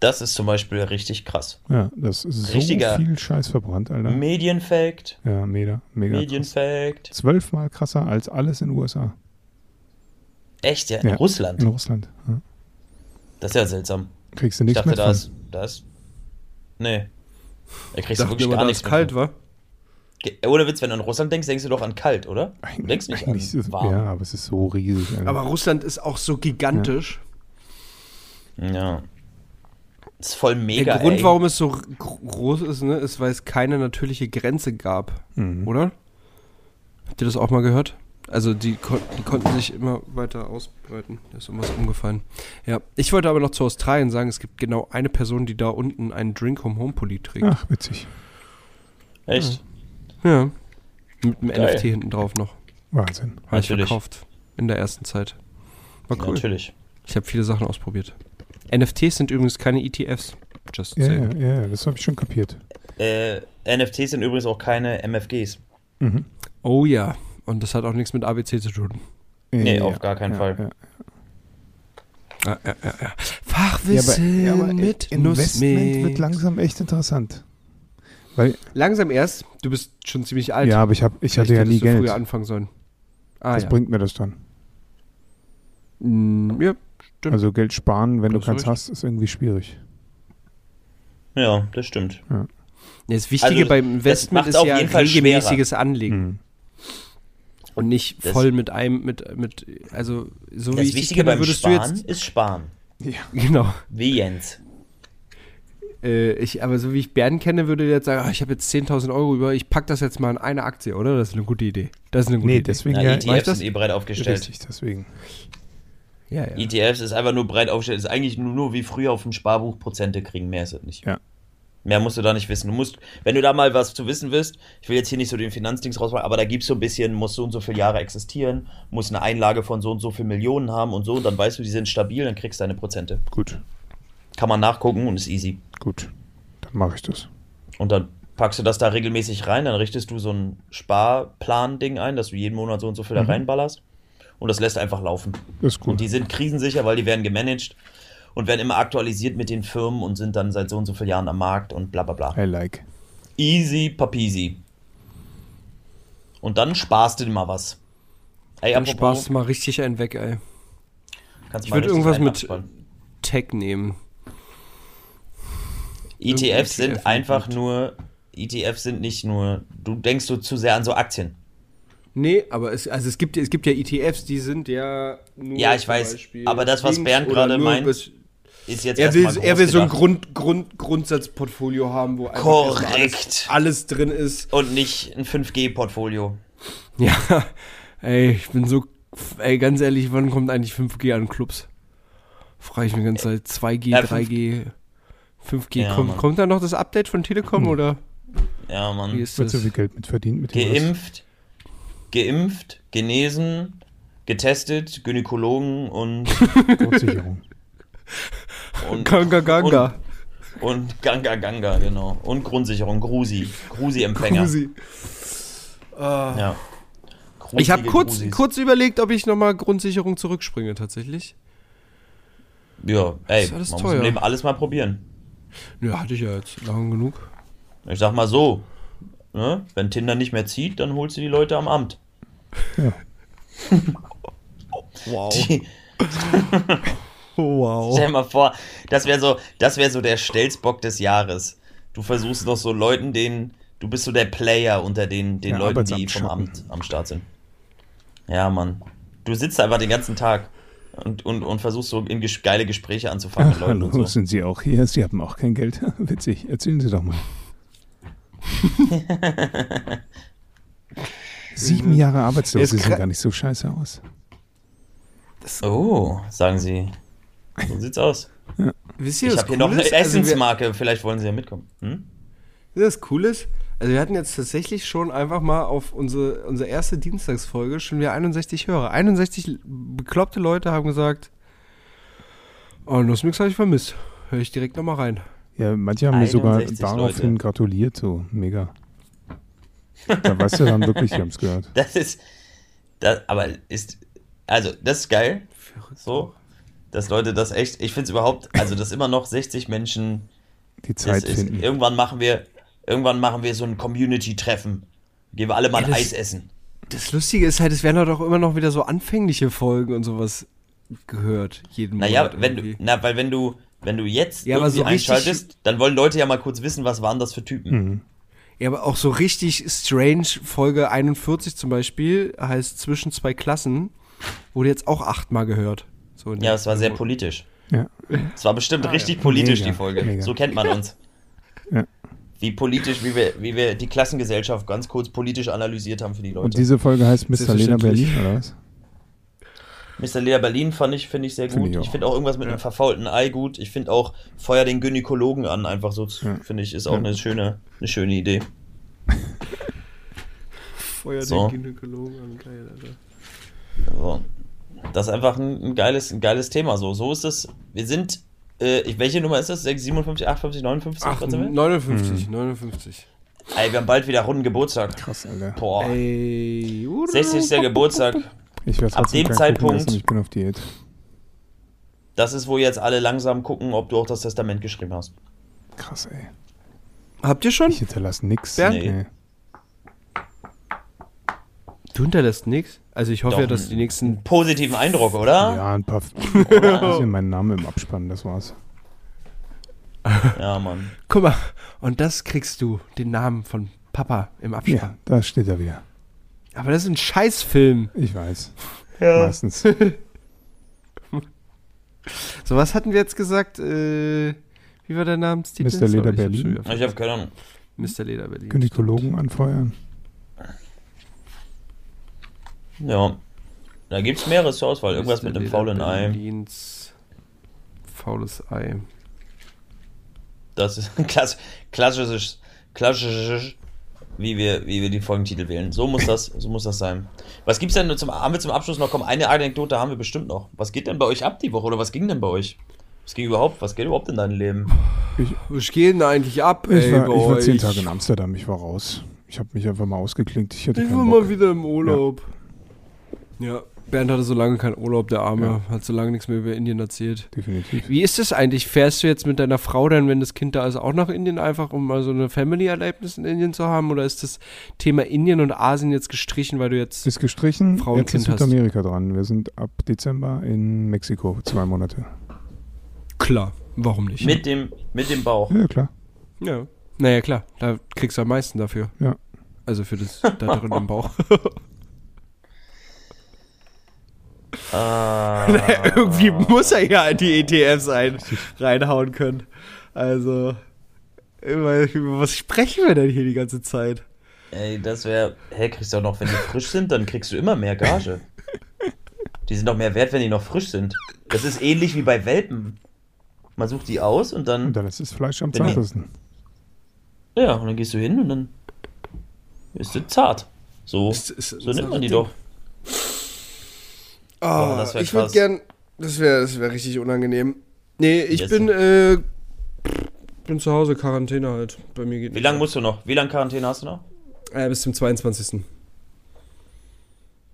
Das ist zum Beispiel richtig krass. Ja, das ist so Richtiger viel Scheiß verbrannt, Alter. Medienfact, ja, mega, mega. Medienfact. Zwölfmal krasser als alles in den USA. Echt, ja, in Ja, Russland. In Russland. Ja. Das ist ja seltsam. Kriegst du Ich nichts dachte, mit da ist, da ist, nee. Da kriegst du wirklich immer, gar nichts ist kalt, mit wa? von. Ge- Ohne Witz, wenn du an Russland denkst, denkst du doch an kalt, oder? Du denkst nicht an warm. Ja, aber es ist so riesig. Alter. Aber Russland ist auch so gigantisch. Ja. Das ist voll mega, Der Grund, ey. warum es so gr- groß ist, ne, ist, weil es keine natürliche Grenze gab. Mhm. Oder? Habt ihr das auch mal gehört? Also die, kon die konnten sich immer weiter ausbreiten. Da ist irgendwas umgefallen. Ja, ich wollte aber noch zu Australien sagen, es gibt genau eine Person, die da unten einen Drink Home Home Pulli trägt. Ach, witzig. Echt? Ja. Mit einem Geil. NFT hinten drauf noch. Wahnsinn. Habe ich verkauft. In der ersten Zeit. War cool. natürlich. ich habe viele Sachen ausprobiert. NFTs sind übrigens keine ETFs. Just Ja, ja, saying. ja, das habe ich schon kapiert. Äh, NFTs sind übrigens auch keine MFGs. Mhm. Oh ja. Und das hat auch nichts mit ABC zu tun. Nee, Ja, auf gar keinen ja, Fall. Ja. Ja, ja, ja, ja. Ja, Fachwissen aber, ja, aber mit Investment Nussmilch. wird langsam echt interessant. Weil, Langsam erst. Du bist schon ziemlich alt. ja, aber ich, hab, ich hatte ja nie Geld. früher anfangen sollen. Ah, Was ja. bringt mir das dann? Mm, ja, stimmt. Also Geld sparen, wenn Da du keins hast, ist irgendwie schwierig. Ja, das stimmt. Ja, das Wichtige Also, beim das Investment ist auf ja jeden Fall regelmäßiges Anlegen. Mhm. Und nicht Das- voll mit einem, mit, mit, also so wie ich Wichtige kenne, würdest Sparen du jetzt, ist Sparen. Ja. genau, Wie Jens. äh, ich, aber so wie ich Bernd kenne, würde der jetzt sagen, ah, ich habe jetzt 10.000 Euro über, ich pack das jetzt mal in eine Aktie, oder? Das ist eine gute Idee. Das ist eine gute Nee, Idee. deswegen Na, ja. ETFs das? sind eh breit aufgestellt. Richtig, deswegen. Ja, ja. ETFs ist einfach nur breit aufgestellt. Ist eigentlich nur, nur wie früher auf dem Sparbuch Prozente kriegen. Mehr ist es nicht. Ja. Mehr musst du da nicht wissen. Du musst, wenn du da mal was zu wissen willst, ich will jetzt hier nicht so den Finanzdings rausmachen, aber da gibt es so ein bisschen, muss so und so viele Jahre existieren, muss eine Einlage von so und so viel Millionen haben und so, dann weißt du, die sind stabil, dann kriegst du deine Prozente. Gut, Kann man nachgucken und ist easy. gut. Dann mache ich das. Und dann packst du das da regelmäßig rein, dann richtest du so ein Sparplan-Ding ein, dass du jeden Monat so und so viel da reinballerst und das lässt einfach laufen. Ist gut. Und die sind krisensicher, weil die werden gemanagt und werden immer aktualisiert mit den Firmen und sind dann seit so und so vielen Jahren am Markt und bla bla bla. I like. Easy papisi. Und dann sparst du dir mal was. Ey, Dann apropos, sparst du mal richtig einen weg, ey. kannst du Ich mal würde irgendwas mit. Tech nehmen. ETFs irgendein E sind ETF einfach mit. nur, ETFs sind nicht nur, du denkst so zu sehr an so Aktien. Nee, aber es, also es, gibt, es gibt ja ETFs, die sind ja nur Ja, ich weiß, Beispiel aber das, was Bernd gerade meint, Ist jetzt Er will, er will so ein. Grund, Grund, Grundsatzportfolio haben, wo einfach. Alles, alles drin ist. Und nicht ein 5G-Portfolio. Ja, ey, ich bin so, ey, ganz ehrlich, wann kommt eigentlich 5G an Clubs? Frage ich mich ganz Zeit. 2G, Ja, 3G, 5G. Ja, kommt, Mann. kommt da noch das Update von Telekom oder Ja, wie Mann. ist Wird das? so viel Geld mit verdient mit dem Geimpft, geimpft, genesen, getestet, Gynäkologen und, Grundsicherung. Und, Ganga Ganga. und Ganga Ganga, genau. Und Grundsicherung, Grusi. Grusi-Empfänger. Grusi. Ah. Ja. Ich habe kurz, Grusis. kurz überlegt, ob ich nochmal Grundsicherung zurückspringe, tatsächlich. Ja, ey, Ist man alles muss teuer. im Leben alles mal probieren. Ja, hatte ich ja jetzt lang genug. Ich sag mal so, ne, wenn Tinder nicht mehr zieht, dann holst du die Leute am Amt. Ja. Wow. Die, Wow. Stell dir mal vor, das wäre so, das wäre so der Stelzbock des Jahres. Du versuchst doch so Leuten, den, du bist so der Player unter den, den Ja, Leuten, die vom. Amt am Start sind. Ja, Mann. Du sitzt einfach den ganzen Tag und, und, und versuchst so in ges geile Gespräche anzufangen mit Ach, Leuten hallo, und so. sind Sie auch hier? Sie haben auch kein Geld. Witzig, erzählen Sie doch mal. Sieben Jahre arbeitslos, Sie sehen gar nicht so scheiße aus. Oh, sagen sie. So sieht's aus. Wisst ihr, Ich habe hier cool noch eine ist? Also Essensmarke, vielleicht wollen sie ja mitkommen. Hm? Ihr, was cool ist? Also wir hatten jetzt tatsächlich schon einfach mal auf unsere, unsere erste Dienstagsfolge schon wieder 61 Hörer. 61 bekloppte Leute haben gesagt, oh, Nussmix habe ich vermisst. Hör ich direkt nochmal rein. Ja, manche haben mir sogar 61 daraufhin Leute. gratuliert, so mega. Da weißt du dann wirklich, die haben es gehört. Das ist, das, aber ist, also, das ist geil. So, dass Leute das echt, ich finde es überhaupt, also, dass immer noch 60 Menschen, Die Zeit ist, finden. irgendwann machen wir, irgendwann machen wir so ein Community-Treffen. Gehen wir alle mal ein das- Eis essen. Das Lustige ist halt, es werden doch immer noch wieder so anfängliche Folgen und sowas gehört. Jeden Naja, Monat wenn du, na, weil wenn du, wenn du jetzt Ja, irgendwie so einschaltest, dann wollen Leute ja mal kurz wissen, was waren das für Typen. Mhm. Ja, aber auch so richtig strange, Folge 41 zum Beispiel, heißt Zwischen zwei Klassen, wurde jetzt auch achtmal gehört. So Ja, es war sehr politisch. Ja. Es war bestimmt richtig politisch, Mega, die Folge. mega. So kennt man uns. Ja. Wie politisch, wie wir, wie wir die Klassengesellschaft ganz kurz politisch analysiert haben für die Leute. Und diese Folge heißt Mr. Lena. Berlin, oder was? Mr. Leder Berlin fand ich, finde ich sehr gut. ich Ich, auch. finde auch irgendwas mit einem verfaulten Ei gut. Ich finde auch Feuer den Gynäkologen an, einfach so, Ja. finde ich, ist auch Ja. eine schöne, eine schöne Idee. Feuer So. den Gynäkologen an, geil, Alter. So. Das ist einfach ein, ein, geiles, ein geiles Thema. So, so ist es. Wir sind, äh, welche Nummer ist das? 6, 57, 58, 59? Ach, Was sind wir? 59, 59. Ey, wir haben bald wieder runden Geburtstag. Krass, Alter. Boah. Ey, 60. Geburtstag. Ich werde Ab dem Zeitpunkt- ich bin auf Diät. Das ist, wo jetzt alle langsam gucken, ob du auch das Testament geschrieben hast. Krass, ey. Habt ihr schon? Ich hinterlasse nix. Bernd? Nee. Du hinterlässt nichts. Also ich hoffe ja, dass die nächsten. Positiven Eindruck, oder? Ja, ein paar. Ein bisschen mein Name im Abspann, das war's. Ja, Mann. Guck mal, und das kriegst du, den Namen von Papa im Ja, Abspann. da steht er wieder. Aber das ist ein Scheißfilm. Ich weiß. Ja. Meistens. So, was hatten wir jetzt gesagt? Äh, wie war der Namenstitel? Mr. Leder Sorry, ich hab Berlin. Ich habe keine Ahnung. Mr. Leder Berlin. Gynäkologen anfeuern. Ja. Da gibt's mehreres zur Auswahl. Irgendwas Mr. mit einem faulen Ei. Faules Ei. Das ist ein klass klassisches, klassisches, wie wir, wie wir die Folgentitel wählen. So muss das, so muss das sein. Was gibt's denn zum, haben wir zum Abschluss noch? Komm, eine Anekdote haben wir bestimmt noch. Was geht denn bei euch ab die Woche oder was ging denn bei euch? Was ging überhaupt? Was geht überhaupt in deinem Leben? Was geht denn eigentlich ab, Ich ey, war, ich war zehn? Tage in Amsterdam, ich war raus. Ich habe mich einfach mal ausgeklinkt. Ich hatte Ich war Bock. mal wieder im Urlaub. Ja. Bernd hatte so lange keinen Urlaub, der Arme. Ja. Hat so lange nichts mehr über Indien erzählt. Definitiv. Wie ist das eigentlich? Fährst du jetzt mit deiner Frau dann, wenn das Kind da ist, auch nach Indien, einfach um mal so eine Family-Erlebnis in Indien zu haben? Oder ist das Thema Indien und Asien jetzt gestrichen, weil du jetzt. Ist gestrichen. Frau und Jetzt ist Kind hast. Südamerika dran. Wir sind ab Dezember in Mexiko. Zwei Monate. Klar, warum nicht? Mit dem, mit dem Bauch. Ja, klar. Ja. Naja, klar, da kriegst du am meisten dafür. Ja. Also für das da drin im Bauch. Ah, Irgendwie muss er ja in die ETFs ein, reinhauen können. Also, über, was sprechen wir denn hier die ganze Zeit? ey, das wäre. Hä, kriegst du auch noch, wenn die frisch sind, dann kriegst du immer mehr Gage. Die sind doch mehr wert, wenn die noch frisch sind. Das ist ähnlich wie bei Welpen. Man sucht die aus und dann. Und dann ist das Fleisch am zartesten. Ja, und dann gehst du hin und dann ist du zart. So, Ist- ist- so ist nimmt man die doch. Oh, das wär ich würde gern. Das wäre das wär richtig unangenehm. Nee, ich Yes. bin, äh, bin zu Hause, Quarantäne halt. Bei mir geht Wie lange musst du noch? Wie lange Quarantäne hast du noch? Äh, bis zum 22.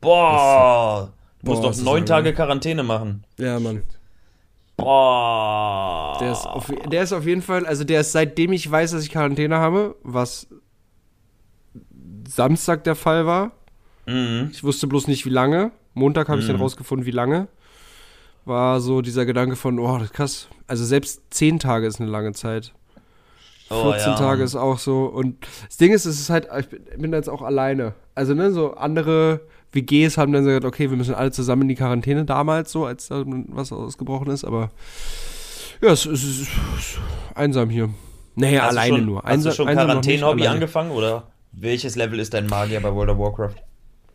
Boah! Du musst Boah, doch neun. Tage Quarantäne machen. Ja, Mann. Boah! Der ist, auf, der ist auf jeden Fall, also der ist seitdem ich weiß, dass ich Quarantäne habe, was Samstag der Fall war. Mhm. Ich wusste bloß nicht, wie lange. Montag habe ich dann Mhm. rausgefunden, wie lange. War so dieser Gedanke von, oh, krass. Also selbst 10 Tage ist eine lange Zeit. Oh, 14 ja. Tage ist auch so. Und das Ding ist, es ist halt, ich bin, bin jetzt auch alleine. Also, ne, so andere WGs haben dann gesagt, okay, wir müssen alle zusammen in die Quarantäne damals, so, als da was ausgebrochen ist, aber ja, es, es ist einsam hier. Naja, Hast alleine schon, nur. Hast du Einsam- schon einsam Quarantäne-Hobby angefangen oder welches Level ist dein Magier bei World of Warcraft?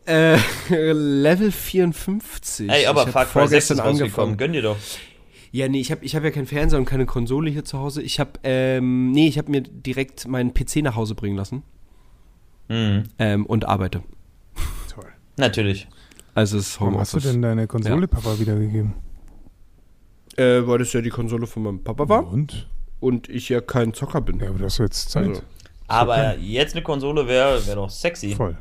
Äh, Level 54. Ey, aber Far Cry 6 vorgestern ist rausgekommen, gönn dir doch. Ja, nee, ich habe ich hab ja keinen Fernseher und keine Konsole hier zu Hause. Ich habe, ähm, nee, ich habe mir direkt meinen PC nach Hause bringen lassen Mhm. ähm, und arbeite. Toll. Natürlich. Also es ist Warum hast du denn deine Konsole Papa wiedergegeben? Äh, weil das ja die Konsole von meinem Papa war Und? und ich ja kein Zocker bin. Ja, aber du hast jetzt Zeit. Also, Aber jetzt eine Konsole wäre wär doch sexy. Voll.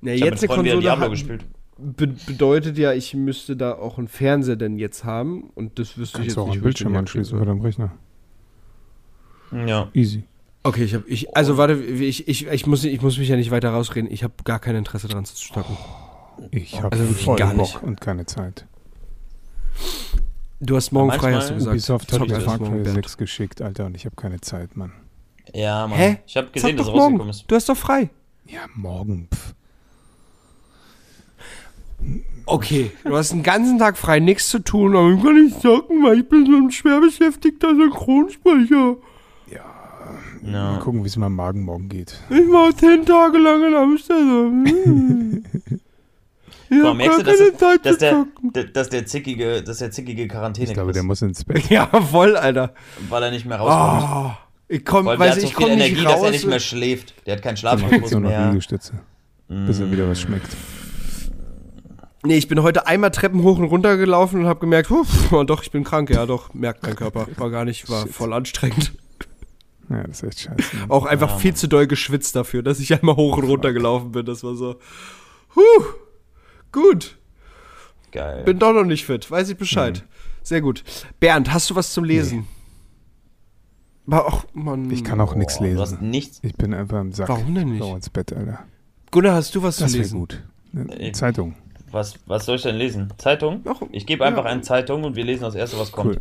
Na, Ich habe jetzt eine Konsole Diablo hat, gespielt. be bedeutet ja, ich müsste da auch einen Fernseher denn jetzt haben und das wüsste ich Kannst jetzt du auch nicht. einen ich Bildschirm anschließen bei deinem Rechner. Ja. Easy. Okay, ich habe ich also warte, ich, ich, ich muss ich muss mich ja nicht weiter rausreden. Ich habe gar kein Interesse dran zu stoppen. Ich habe Also wirklich voll gar Bock nicht. und keine Zeit. Du hast morgen frei, hast du gesagt. Ubisoft hat mir Far Cry Bernd. 6 geschickt, Alter, und ich habe keine Zeit, Mann. Ja, Mann. Hä? Ich habe gesehen, dass rausgekommen ist. Du hast doch frei. Ja, morgen. Pff. Okay, du hast den ganzen Tag frei, nichts zu tun, aber ich kann nicht zocken, weil ich bin so ein schwer beschäftigter Synchronsprecher. Mal Ja. gucken, wie es meinem Magen morgen geht. Ich war zehn Tage lang in Amsterdam. Mal, hab merkst gar du, dass, Zeit dass, zu der, der- dass der zickige, dass der zickige Quarantäne Ich glaube, der ist, muss ins Bett. Ja, voll, Alter. weil er nicht mehr rauskommt. Oh, ich komm, Weil der weiß so ich viel Energie, nicht dass er nicht mehr schläft. Der hat keinen Der Schlafrhythmus nur noch mehr. Liegestütze, bis er wieder was schmeckt. Nee, ich bin heute einmal Treppen hoch und runter gelaufen und habe gemerkt, uff, oh, doch, ich bin krank. Ja, doch, merkt mein Körper. War gar nicht, war Shit. voll anstrengend. Ja, das ist echt scheiße. ne? Auch einfach Ja, viel zu doll geschwitzt dafür, dass ich einmal hoch und runter gelaufen bin. Das war so, huh, gut. Geil. Bin doch noch nicht fit, weiß ich Bescheid. Sehr gut. Bernd, hast du was zum Lesen? Ach, Mann. Ich kann auch nichts Boah, Du hast lesen. nichts. Ich bin einfach im Sack. Warum denn nicht? Schau ins Bett, Alter. Gunnar, hast du was Das zu wäre lesen? gut. Eine. Zeitung. Was, was soll ich denn lesen? Zeitung? Ich gebe ja. einfach eine Zeitung und wir lesen das erste, was kommt. Cool.